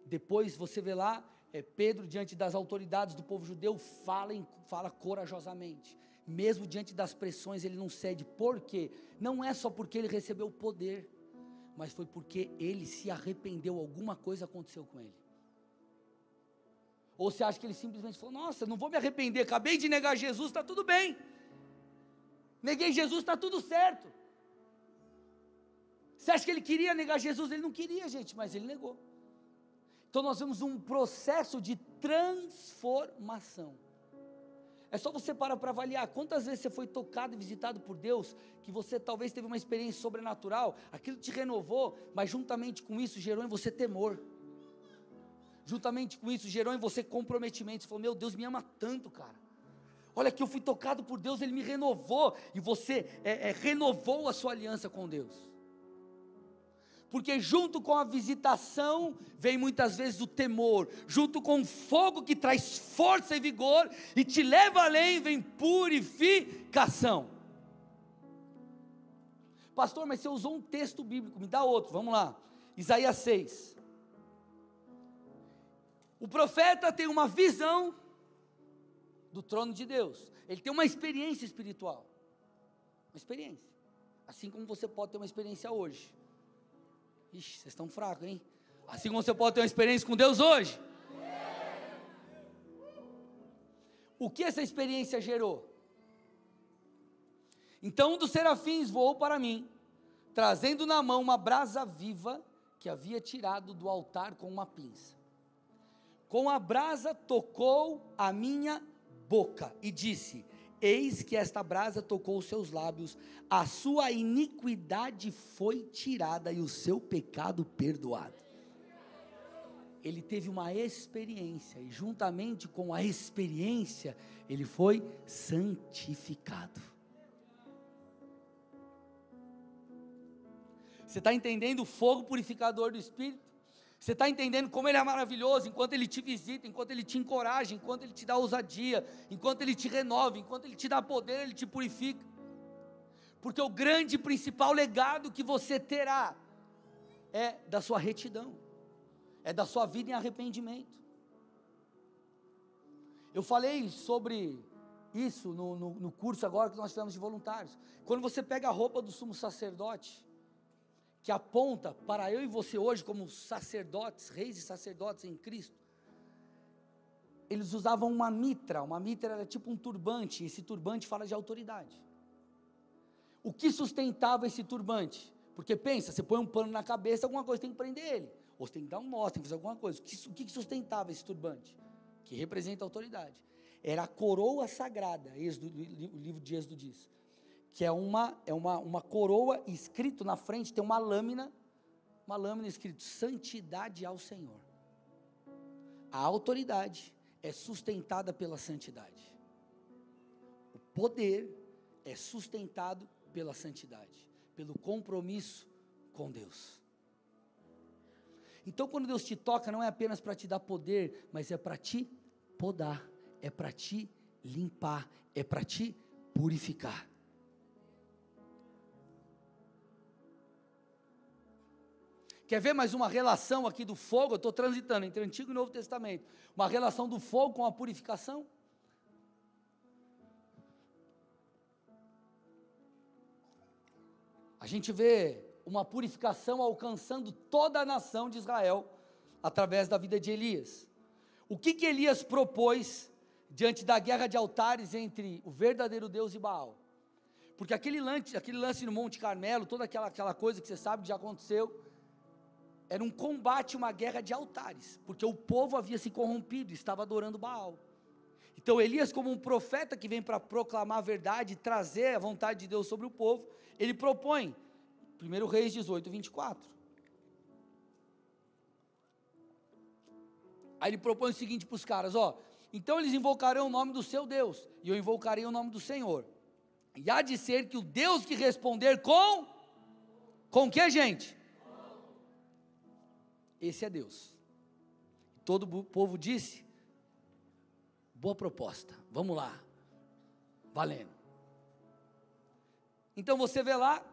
Depois você vê lá, é, Pedro, diante das autoridades do povo judeu, fala, em, fala corajosamente. Mesmo diante das pressões, ele não cede. Por quê? Não é só porque ele recebeu o poder mas foi porque ele se arrependeu, alguma coisa aconteceu com ele. Ou você acha que ele simplesmente falou: Nossa, não vou me arrepender, acabei de negar Jesus, está tudo bem. Neguei Jesus, está tudo certo. Você acha que ele queria negar Jesus? Ele não queria, gente, mas ele negou. Então nós vemos um processo de transformação. É só você parar para avaliar quantas vezes você foi tocado e visitado por Deus, que você talvez teve uma experiência sobrenatural, aquilo te renovou, mas juntamente com isso gerou em você temor. Juntamente com isso gerou em você comprometimento. Você falou: Meu Deus me ama tanto, cara. Olha que eu fui tocado por Deus, Ele me renovou, e você é, é, renovou a sua aliança com Deus porque junto com a visitação vem muitas vezes o temor, junto com o fogo que traz força e vigor e te leva além, vem purificação. Pastor, mas você usou um texto bíblico, me dá outro, vamos lá. Isaías 6. O profeta tem uma visão do trono de Deus, ele tem uma experiência espiritual, uma experiência. Assim como você pode ter uma experiência hoje. Ixi, vocês estão fracos, hein? Assim como você pode ter uma experiência com Deus hoje. O que essa experiência gerou? Então um dos serafins voou para mim, trazendo na mão uma brasa viva que havia tirado do altar com uma pinça. Com a brasa tocou a minha boca e disse: Eis que esta brasa tocou os seus lábios, a sua iniquidade foi tirada e o seu pecado perdoado. Ele teve uma experiência, e juntamente com a experiência, ele foi santificado. Você está entendendo o fogo purificador do Espírito? Você está entendendo como Ele é maravilhoso enquanto Ele te visita, enquanto Ele te encoraja, enquanto Ele te dá ousadia, enquanto Ele te renova, enquanto Ele te dá poder, Ele te purifica. Porque o grande e principal legado que você terá é da sua retidão, é da sua vida em arrependimento. Eu falei sobre isso no, no, no curso agora que nós tivemos de voluntários. Quando você pega a roupa do sumo sacerdote, que aponta para eu e você hoje como sacerdotes, reis e sacerdotes em Cristo, eles usavam uma mitra, uma mitra era tipo um turbante, esse turbante fala de autoridade. O que sustentava esse turbante? Porque pensa, você põe um pano na cabeça, alguma coisa tem que prender ele, ou você tem que dar um nó, tem que fazer alguma coisa. O que, sustentava esse turbante? Que representa a autoridade. Era a coroa sagrada, o livro de Êxodo diz que é uma, é uma, uma coroa escrito na frente, tem uma lâmina, uma lâmina escrito santidade ao Senhor. A autoridade é sustentada pela santidade. O poder é sustentado pela santidade, pelo compromisso com Deus. Então, quando Deus te toca, não é apenas para te dar poder, mas é para te podar, é para te limpar, é para te purificar. Quer ver mais uma relação aqui do fogo? Eu estou transitando entre Antigo e Novo Testamento. Uma relação do fogo com a purificação? A gente vê uma purificação alcançando toda a nação de Israel através da vida de Elias. O que, que Elias propôs diante da guerra de altares entre o verdadeiro Deus e Baal? Porque aquele lance, aquele lance no Monte Carmelo, toda aquela, aquela coisa que você sabe que já aconteceu, era um combate, uma guerra de altares, porque o povo havia se corrompido, estava adorando Baal. Então Elias, como um profeta que vem para proclamar a verdade, trazer a vontade de Deus sobre o povo, ele propõe, 1 Reis 18, 24. Aí ele propõe o seguinte para os caras: ó, então eles invocarão o nome do seu Deus, e eu invocarei o nome do Senhor. E há de ser que o Deus que responder com, com que gente? Esse é Deus. Todo o povo disse: boa proposta, vamos lá, valendo. Então você vê lá,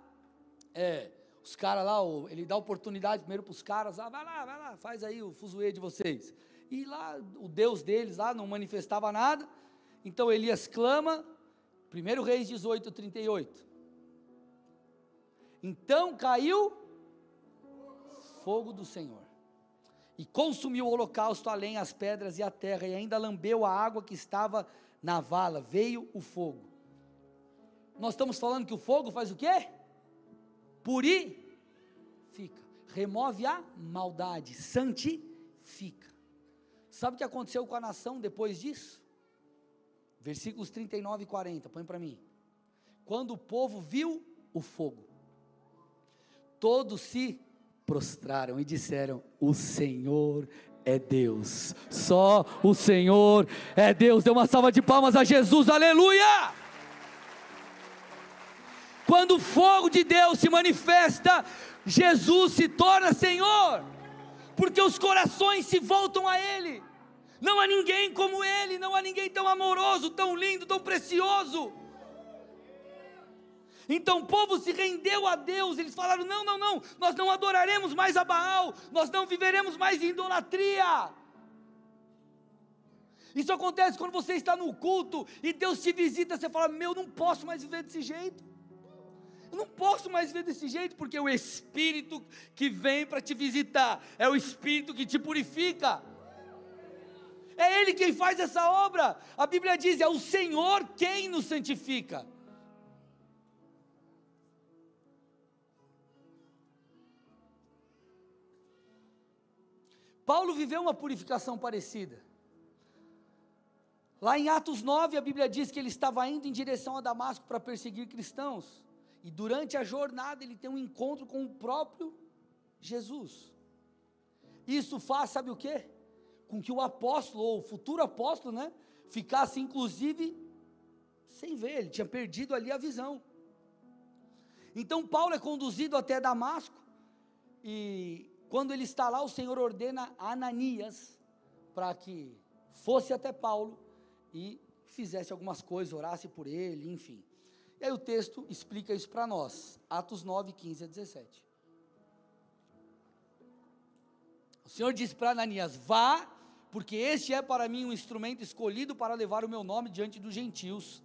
é, os caras lá, ele dá oportunidade primeiro para os caras, ah, vai lá, vai lá, faz aí o fuzuê de vocês. E lá, o Deus deles lá não manifestava nada, então Elias clama, 1 Reis 18, 38. Então caiu fogo do Senhor e consumiu o holocausto, além as pedras e a terra, e ainda lambeu a água que estava na vala, veio o fogo. Nós estamos falando que o fogo faz o quê? Purifica, remove a maldade, santifica. Sabe o que aconteceu com a nação depois disso? Versículos 39 e 40, põe para mim. Quando o povo viu o fogo, todos se prostraram e disseram: O Senhor é Deus, só o Senhor é Deus. Dê uma salva de palmas a Jesus, aleluia! Quando o fogo de Deus se manifesta, Jesus se torna Senhor, porque os corações se voltam a Ele. Não há ninguém como Ele, não há ninguém tão amoroso, tão lindo, tão precioso. Então o povo se rendeu a Deus, eles falaram: não, não, não, nós não adoraremos mais a Baal, nós não viveremos mais em idolatria. Isso acontece quando você está no culto e Deus te visita, você fala: meu, não posso mais viver desse jeito, Eu não posso mais ver desse jeito, porque o Espírito que vem para te visitar é o Espírito que te purifica. É Ele quem faz essa obra. A Bíblia diz: é o Senhor quem nos santifica. Paulo viveu uma purificação parecida. Lá em Atos 9, a Bíblia diz que ele estava indo em direção a Damasco para perseguir cristãos. E durante a jornada ele tem um encontro com o próprio Jesus. Isso faz, sabe o quê? Com que o apóstolo, ou o futuro apóstolo, né, ficasse inclusive sem ver, ele tinha perdido ali a visão. Então Paulo é conduzido até Damasco, e quando ele está lá, o Senhor ordena Ananias para que fosse até Paulo e fizesse algumas coisas, orasse por ele, enfim. E aí o texto explica isso para nós, Atos 9, 15 a 17. O Senhor diz para Ananias: Vá, porque este é para mim um instrumento escolhido para levar o meu nome diante dos gentios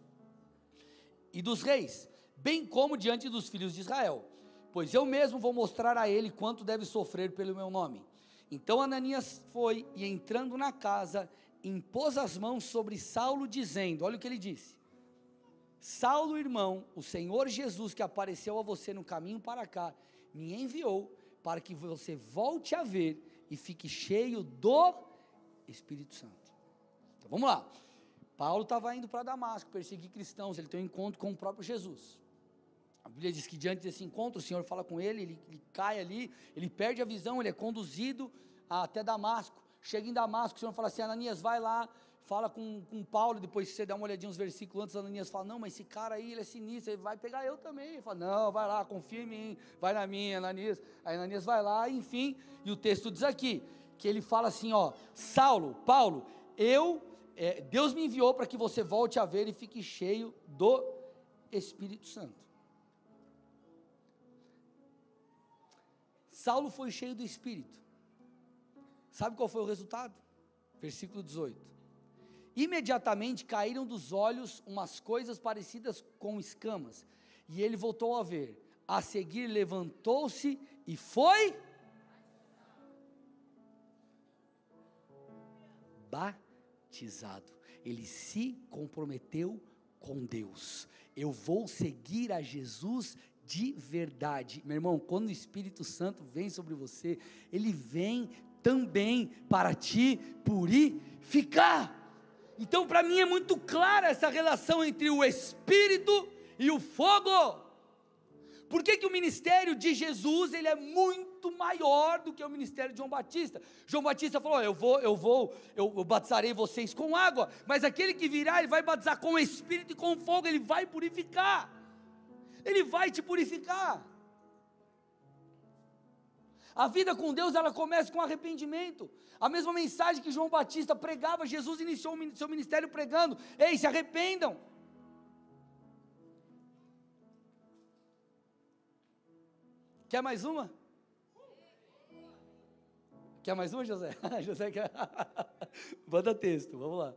e dos reis, bem como diante dos filhos de Israel pois eu mesmo vou mostrar a ele quanto deve sofrer pelo meu nome. Então Ananias foi e entrando na casa, impôs as mãos sobre Saulo, dizendo: Olha o que ele disse. Saulo, irmão, o Senhor Jesus que apareceu a você no caminho para cá, me enviou para que você volte a ver e fique cheio do Espírito Santo. Então vamos lá. Paulo estava indo para Damasco perseguir cristãos, ele tem um encontro com o próprio Jesus. A Bíblia diz que diante desse encontro, o Senhor fala com ele, ele, ele cai ali, ele perde a visão, ele é conduzido até Damasco. Chega em Damasco, o Senhor fala assim: Ananias, vai lá, fala com, com Paulo. Depois você dá uma olhadinha nos versículos antes, Ananias fala: Não, mas esse cara aí, ele é sinistro, ele vai pegar eu também. Ele fala: Não, vai lá, confia em mim, vai na minha, Ananias. Aí Ananias vai lá, enfim. E o texto diz aqui: que ele fala assim: Ó, Saulo, Paulo, eu, é, Deus me enviou para que você volte a ver e fique cheio do Espírito Santo. Saulo foi cheio do Espírito. Sabe qual foi o resultado? Versículo 18. Imediatamente caíram dos olhos umas coisas parecidas com escamas, e ele voltou a ver. A seguir levantou-se e foi batizado. Ele se comprometeu com Deus. Eu vou seguir a Jesus de verdade. Meu irmão, quando o Espírito Santo vem sobre você, ele vem também para te purificar. Então, para mim é muito clara essa relação entre o Espírito e o fogo. Por que, que o ministério de Jesus ele é muito maior do que o ministério de João Batista? João Batista falou: Eu vou, eu vou, eu, eu batizarei vocês com água, mas aquele que virá, ele vai batizar com o Espírito e com fogo, ele vai purificar. Ele vai te purificar. A vida com Deus ela começa com arrependimento. A mesma mensagem que João Batista pregava, Jesus iniciou seu ministério pregando: Ei, se arrependam. Quer mais uma? Quer mais uma, José? José quer. Manda texto, vamos lá.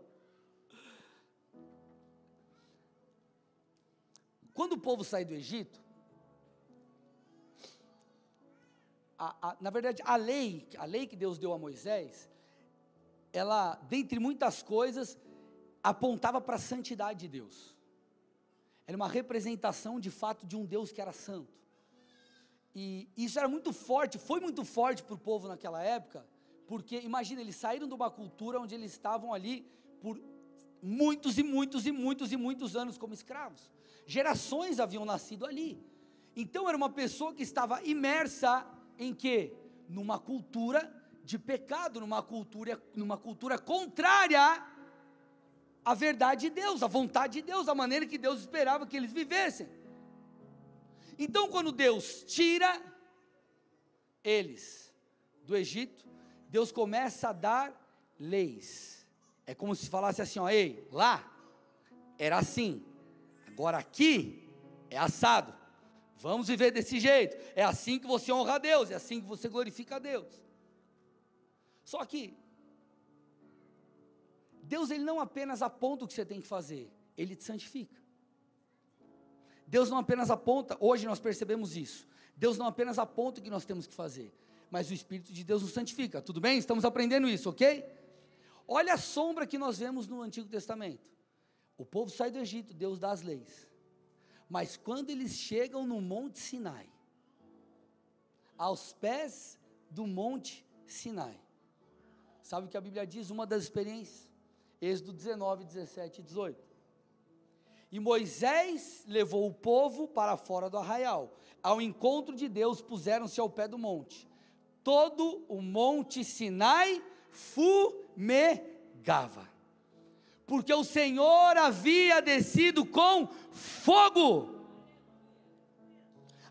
Quando o povo sai do Egito, a, a, na verdade, a lei, a lei que Deus deu a Moisés, ela, dentre muitas coisas, apontava para a santidade de Deus. Era uma representação de fato de um Deus que era santo. E isso era muito forte, foi muito forte para o povo naquela época, porque imagina, eles saíram de uma cultura onde eles estavam ali por muitos e muitos e muitos e muitos anos como escravos gerações haviam nascido ali. Então era uma pessoa que estava imersa em quê? Numa cultura de pecado, numa cultura, numa cultura contrária à verdade de Deus, à vontade de Deus, à maneira que Deus esperava que eles vivessem. Então, quando Deus tira eles do Egito, Deus começa a dar leis. É como se falasse assim: ó, ei, lá era assim, Agora aqui é assado. Vamos viver desse jeito. É assim que você honra a Deus, é assim que você glorifica a Deus. Só que Deus ele não apenas aponta o que você tem que fazer, ele te santifica. Deus não apenas aponta, hoje nós percebemos isso. Deus não apenas aponta o que nós temos que fazer, mas o Espírito de Deus nos santifica. Tudo bem? Estamos aprendendo isso, ok? Olha a sombra que nós vemos no Antigo Testamento. O povo sai do Egito, Deus dá as leis. Mas quando eles chegam no Monte Sinai, aos pés do Monte Sinai, sabe o que a Bíblia diz? Uma das experiências, Êxodo 19, 17 e 18. E Moisés levou o povo para fora do arraial. Ao encontro de Deus, puseram-se ao pé do monte. Todo o monte Sinai fumegava. Porque o Senhor havia descido com fogo.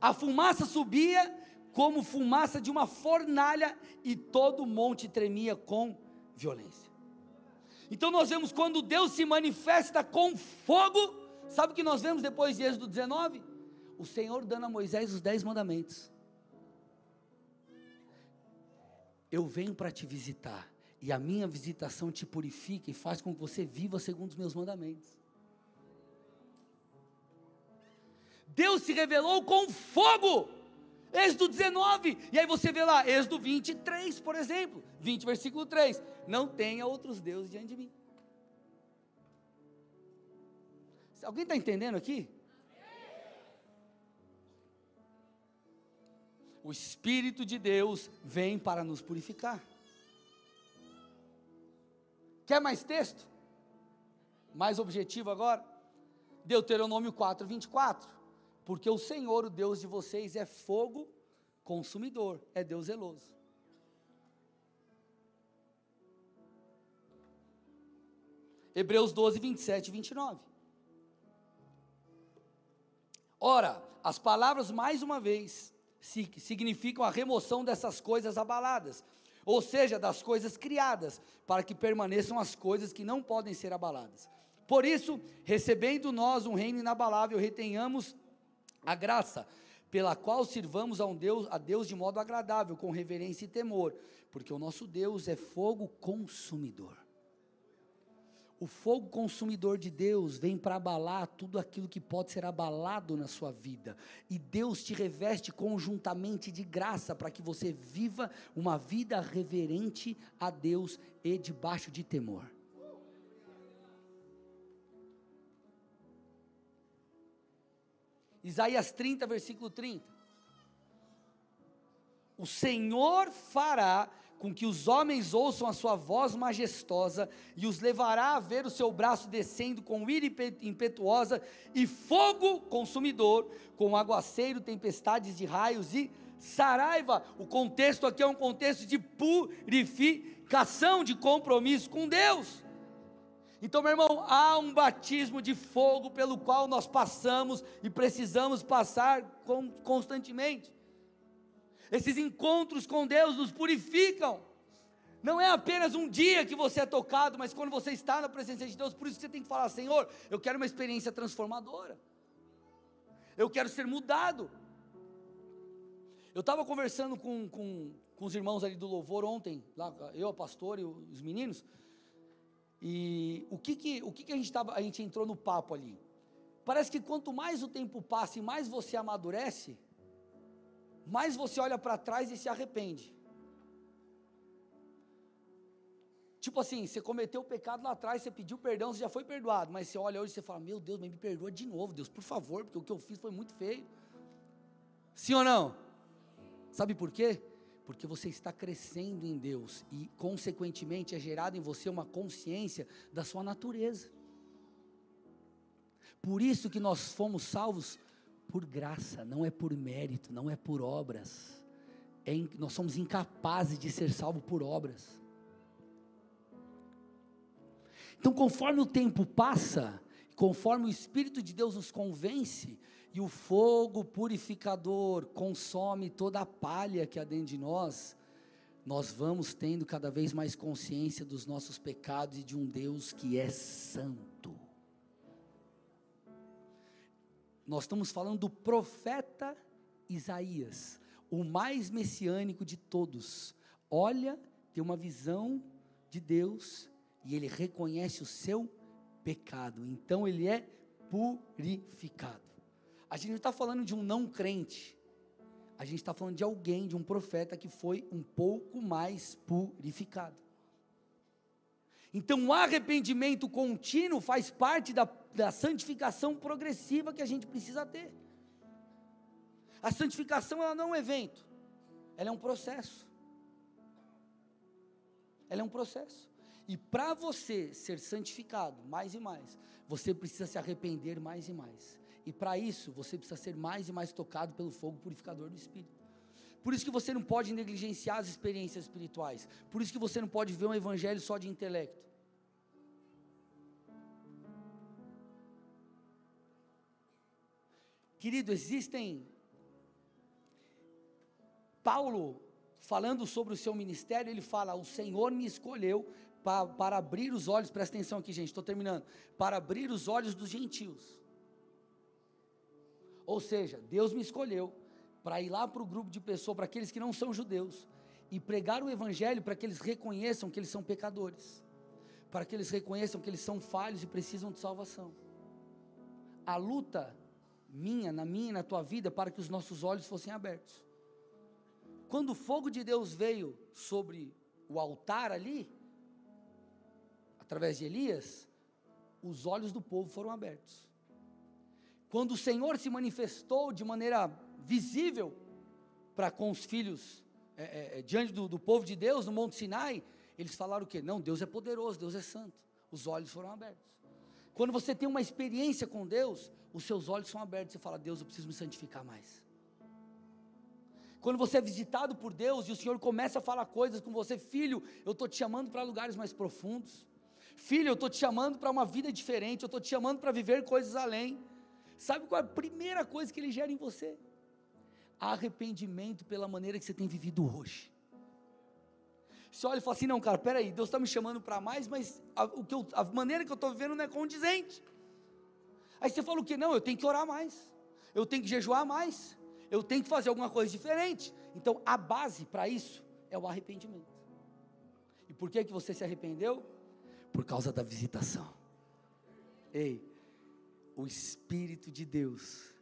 A fumaça subia como fumaça de uma fornalha e todo o monte tremia com violência. Então nós vemos quando Deus se manifesta com fogo, Sabe o que nós vemos depois de Êxodo 19? O Senhor dando a Moisés os dez mandamentos. Eu venho para te visitar, e a minha visitação te purifica e faz com que você viva segundo os meus mandamentos. Deus se revelou com fogo. Êxodo 19, e aí você vê lá, Êxodo 23, por exemplo, 20, versículo 3: Não tenha outros deuses diante de mim. Alguém está entendendo aqui? O Espírito de Deus vem para nos purificar. Quer mais texto? Mais objetivo agora? Deuteronômio 4, 24. Porque o Senhor, o Deus de vocês, é fogo consumidor, é Deus zeloso. Hebreus 12, 27 e 29. Ora, as palavras, mais uma vez, significam a remoção dessas coisas abaladas, ou seja, das coisas criadas, para que permaneçam as coisas que não podem ser abaladas. Por isso, recebendo nós um reino inabalável, retenhamos a graça, pela qual sirvamos a um Deus, a Deus de modo agradável, com reverência e temor, porque o nosso Deus é fogo consumidor. O fogo consumidor de Deus vem para abalar tudo aquilo que pode ser abalado na sua vida. E Deus te reveste conjuntamente de graça para que você viva uma vida reverente a Deus e debaixo de temor. Isaías 30, versículo 30. O Senhor fará com que os homens ouçam a sua voz majestosa e os levará a ver o seu braço descendo com ira impetuosa e fogo consumidor, com aguaceiro, tempestades de raios e saraiva. O contexto aqui é um contexto de purificação, de compromisso com Deus. Então, meu irmão, há um batismo de fogo pelo qual nós passamos e precisamos passar constantemente. Esses encontros com Deus nos purificam. Não é apenas um dia que você é tocado, mas quando você está na presença de Deus, por isso que você tem que falar: Senhor, eu quero uma experiência transformadora. Eu quero ser mudado. Eu estava conversando com, com, com os irmãos ali do louvor ontem, lá, eu, a pastora e os meninos, e o que que, o que, que a, gente tava, a gente entrou no papo ali? Parece que quanto mais o tempo passa e mais você amadurece, mais você olha para trás e se arrepende. Tipo assim, você cometeu o pecado lá atrás, você pediu perdão, você já foi perdoado, mas você olha hoje e você fala: Meu Deus, mas me perdoa de novo, Deus, por favor, porque o que eu fiz foi muito feio. Sim ou não? Sabe por quê? Porque você está crescendo em Deus e, consequentemente, é gerado em você uma consciência da sua natureza. Por isso que nós fomos salvos por graça, não é por mérito, não é por obras. É, nós somos incapazes de ser salvos por obras. Então, conforme o tempo passa, conforme o Espírito de Deus nos convence, e o fogo purificador consome toda a palha que há dentro de nós, nós vamos tendo cada vez mais consciência dos nossos pecados e de um Deus que é santo. Nós estamos falando do profeta Isaías, o mais messiânico de todos. Olha, tem uma visão de Deus e ele reconhece o seu pecado, então ele é purificado. A gente não está falando de um não crente. A gente está falando de alguém, de um profeta que foi um pouco mais purificado. Então, o arrependimento contínuo faz parte da, da santificação progressiva que a gente precisa ter. A santificação ela não é um evento, ela é um processo. Ela é um processo. E para você ser santificado mais e mais, você precisa se arrepender mais e mais. E para isso, você precisa ser mais e mais tocado pelo fogo purificador do Espírito. Por isso que você não pode negligenciar as experiências espirituais. Por isso que você não pode ver um evangelho só de intelecto. Querido, existem. Paulo, falando sobre o seu ministério, ele fala: O Senhor me escolheu para, para abrir os olhos, presta atenção aqui, gente, estou terminando. Para abrir os olhos dos gentios. Ou seja, Deus me escolheu para ir lá para o grupo de pessoas, para aqueles que não são judeus, e pregar o evangelho para que eles reconheçam que eles são pecadores, para que eles reconheçam que eles são falhos e precisam de salvação. A luta minha, na minha e na tua vida, para que os nossos olhos fossem abertos. Quando o fogo de Deus veio sobre o altar ali, através de Elias, os olhos do povo foram abertos. Quando o Senhor se manifestou de maneira visível para com os filhos, é, é, é, diante do, do, povo de Deus, no Monte Sinai, eles falaram o quê? Não, Deus é poderoso, Deus é santo. Os olhos foram abertos. Quando você tem uma experiência com Deus, os seus olhos são abertos. Você fala, Deus, eu preciso me santificar mais. Quando você é visitado por Deus e o Senhor começa a falar coisas com você, filho, eu estou te chamando para lugares mais profundos. Filho, eu estou te chamando para uma vida diferente. Eu estou te chamando para viver coisas além. Sabe qual é a primeira coisa que ele gera em você? Arrependimento pela maneira que você tem vivido hoje. Você olha e fala assim: não, cara, peraí, Deus está me chamando para mais, mas a, o que eu, a maneira que eu estou vivendo não é condizente. Aí você fala o que? Não, eu tenho que orar mais, eu tenho que jejuar mais, eu tenho que fazer alguma coisa diferente. Então a base para isso é o arrependimento. E por que, que você se arrependeu? Por causa da visitação. Ei, o Espírito de Deus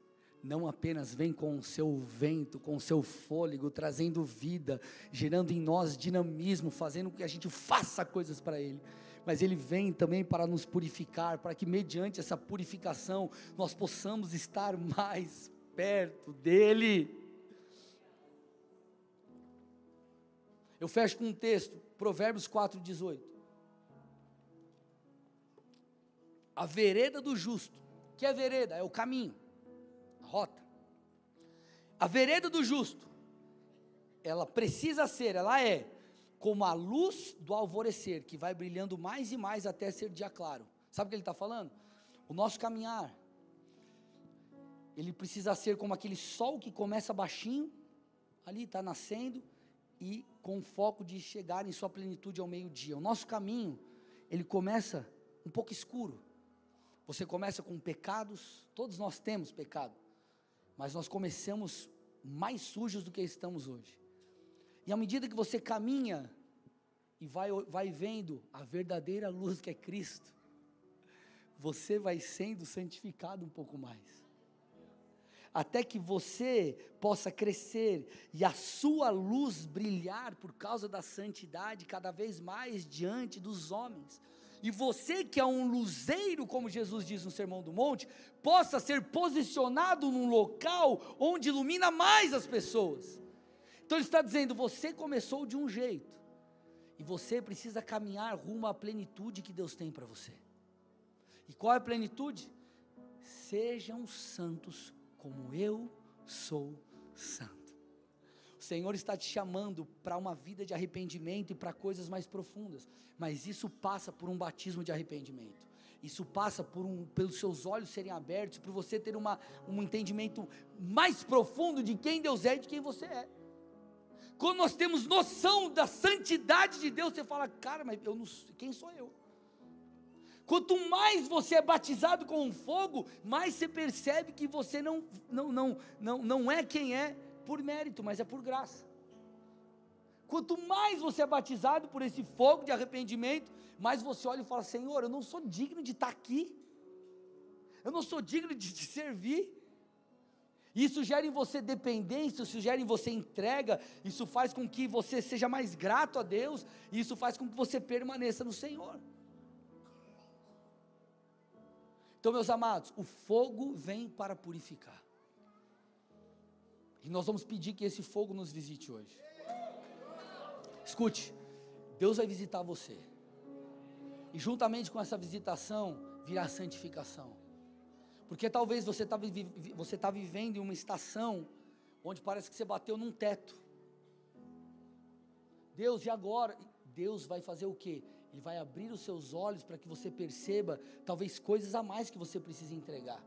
não apenas vem com o seu vento, com o seu fôlego, trazendo vida, gerando em nós dinamismo, fazendo com que a gente faça coisas para Ele, mas Ele vem também para nos purificar, para que mediante essa purificação nós possamos estar mais perto dEle. Eu fecho com um texto, Provérbios 4,18. A vereda do justo que é vereda? É o caminho. A vereda do justo, ela precisa ser, ela é como a luz do alvorecer, que vai brilhando mais e mais até ser dia claro. Sabe o que ele está falando? O nosso caminhar, ele precisa ser como aquele sol que começa baixinho, ali está nascendo, e com foco de chegar em sua plenitude ao meio-dia. O nosso caminho, ele começa um pouco escuro, você começa com pecados, todos nós temos pecado, mas nós começamos mais sujos do que estamos hoje. E à medida que você caminha e vai, vai vendo a verdadeira luz que é Cristo, você vai sendo santificado um pouco mais. Até que você possa crescer e a sua luz brilhar por causa da santidade cada vez mais diante dos homens e você que é um luzeiro, como Jesus diz no Sermão do Monte, possa ser posicionado num local onde ilumina mais as pessoas. Então ele está dizendo: você começou de um jeito, e você precisa caminhar rumo à plenitude que Deus tem para você. E qual é a plenitude? Sejam santos como eu sou santo. O Senhor está te chamando para uma vida de arrependimento e para coisas mais profundas, mas isso passa por um batismo de arrependimento. Isso passa por um, pelos seus olhos serem abertos, por você ter uma, um entendimento mais profundo de quem Deus é e de quem você é. Quando nós temos noção da santidade de Deus, você fala, cara, mas eu não, quem sou eu? Quanto mais você é batizado com um fogo, mais você percebe que você não, não, não, não, não é quem é por mérito, mas é por graça. Quanto mais você é batizado por esse fogo de arrependimento, mais você olha e fala: Senhor, eu não sou digno de estar aqui, eu não sou digno de te servir, Isso gera em você dependência, isso gera em você entrega, isso faz com que você seja mais grato a Deus, e isso faz com que você permaneça no Senhor. Então, meus amados, o fogo vem para purificar. E nós vamos pedir que esse fogo nos visite hoje. Escute, Deus vai visitar você. E juntamente com essa visitação virá a santificação. Porque talvez você está você tá vivendo em uma estação onde parece que você bateu num teto. Deus, e agora? Deus vai fazer o que? Ele vai abrir os seus olhos para que você perceba talvez coisas a mais que você precisa entregar.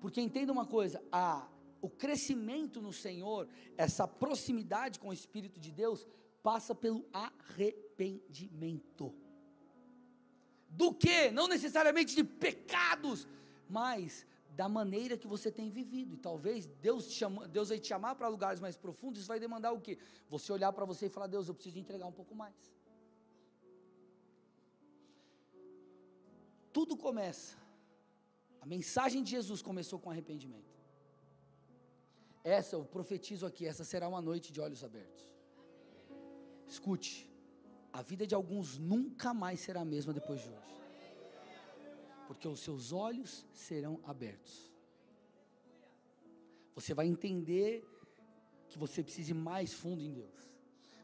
Porque entenda uma coisa, a, o crescimento no Senhor, essa proximidade com o Espírito de Deus, passa pelo arrependimento. Do que? Não necessariamente de pecados, mas da maneira que você tem vivido. E talvez Deus, chama, Deus vai te chamar para lugares mais profundos, isso vai demandar o quê? Você olhar para você e falar: Deus, eu preciso entregar um pouco mais. tudo começa. A mensagem de Jesus começou com arrependimento. Essa eu profetizo aqui, essa será uma noite de olhos abertos. Escute, a vida de alguns nunca mais será a mesma depois de hoje. Porque os seus olhos serão abertos. Você vai entender que você precisa ir mais fundo em Deus.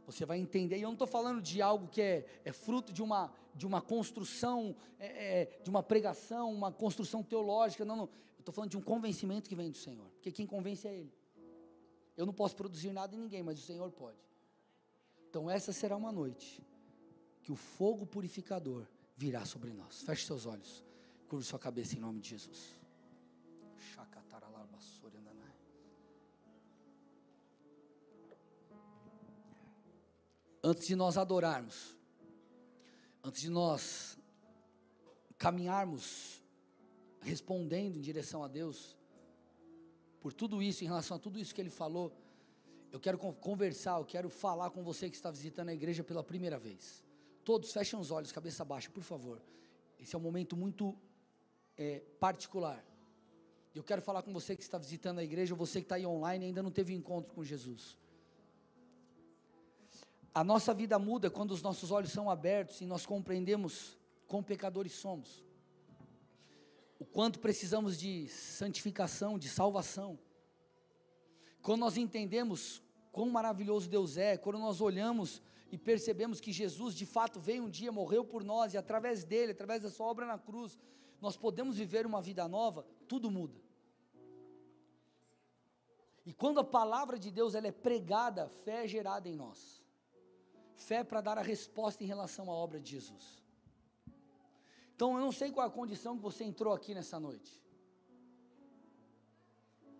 Você vai entender, e eu não estou falando de algo que é, é, fruto de uma, de uma construção, é, é, de uma pregação, uma construção teológica, não, não. Eu estou falando de um convencimento que vem do Senhor, porque quem convence é Ele. Eu não posso produzir nada em ninguém, mas o Senhor pode. Então essa será uma noite que o fogo purificador virá sobre nós. Feche seus olhos, curve sua cabeça em nome de Jesus. antes de nós adorarmos, antes de nós caminharmos respondendo em direção a Deus, por tudo isso, em relação a tudo isso que ele falou, eu quero conversar, eu quero falar com você que está visitando a igreja pela primeira vez. Todos fechem os olhos, cabeça baixa, por favor. Esse é um momento muito é, particular. Eu quero falar com você que está visitando a igreja, você que está aí online e ainda não teve encontro com Jesus. A nossa vida muda quando os nossos olhos são abertos e nós compreendemos quão pecadores somos. O quanto precisamos de santificação, de salvação. Quando nós entendemos quão maravilhoso Deus é, quando nós olhamos e percebemos que Jesus de fato veio um dia, morreu por nós e através dele, através da sua obra na cruz, nós podemos viver uma vida nova, tudo muda. E quando a palavra de Deus ela é pregada, fé é gerada em nós fé para dar a resposta em relação à obra de Jesus. Então eu não sei qual a condição que você entrou aqui nessa noite,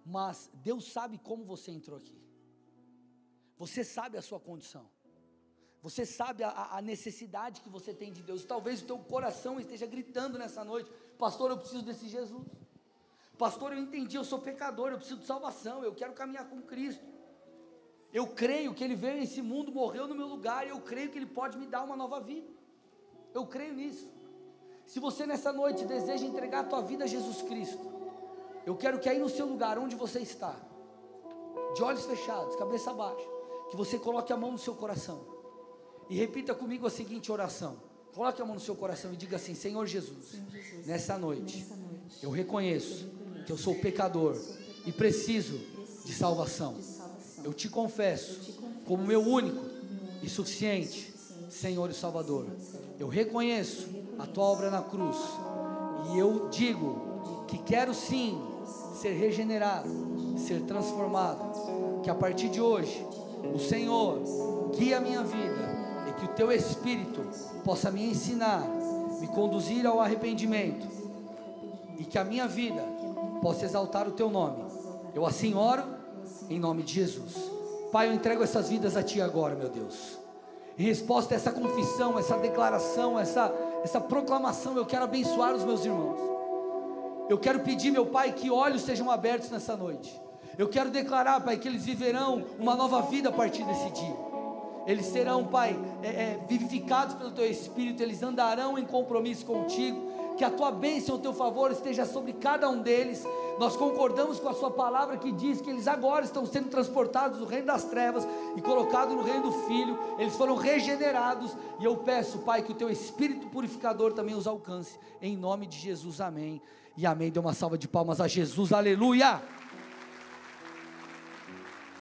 mas Deus sabe como você entrou aqui, você sabe a sua condição. Você sabe a, a, necessidade que você tem de Deus. Talvez o teu coração esteja gritando nessa noite: Pastor, eu preciso desse Jesus. Pastor, eu entendi, eu sou pecador, eu preciso de salvação, eu quero caminhar com Cristo. Eu creio que Ele veio nesse mundo, morreu no meu lugar, e eu creio que Ele pode me dar uma nova vida. Eu creio nisso. Se você nessa noite deseja entregar a tua vida a Jesus Cristo, eu quero que aí no seu lugar, onde você está, de olhos fechados, cabeça baixa, que você coloque a mão no seu coração e repita comigo a seguinte oração. Coloque a mão no seu coração e diga assim: Senhor Jesus, Senhor Jesus nessa, noite, nessa noite, eu reconheço, eu que eu sou pecador, sou pecador e preciso, preciso de salvação. De salvação eu te confesso como meu único e suficiente Senhor e Salvador. Eu reconheço a tua obra na cruz e eu digo que quero sim ser regenerado, ser transformado. Que a partir de hoje o Senhor guia a minha vida e que o teu Espírito possa me ensinar, me conduzir ao arrependimento e que a minha vida possa exaltar o teu nome. Eu assim oro em nome de Jesus. Pai, eu entrego essas vidas a Ti agora, meu Deus. Em resposta a essa confissão, essa declaração, essa, essa proclamação, eu quero abençoar os meus irmãos. Eu quero pedir, meu Pai, que olhos sejam abertos nessa noite. Eu quero declarar, Pai, que eles viverão uma nova vida a partir desse dia. Eles serão, Pai, é, é, vivificados pelo Teu Espírito, eles andarão em compromisso contigo. Que a Tua bênção, o Teu favor esteja sobre cada um deles Nós concordamos com a Sua palavra que diz que eles agora estão sendo transportados do reino das trevas e colocados no reino do Filho, eles foram regenerados. E eu peço, Pai, que o Teu Espírito purificador também os alcance, em nome de Jesus, amém. E amém. Dê uma salva de palmas a Jesus, aleluia.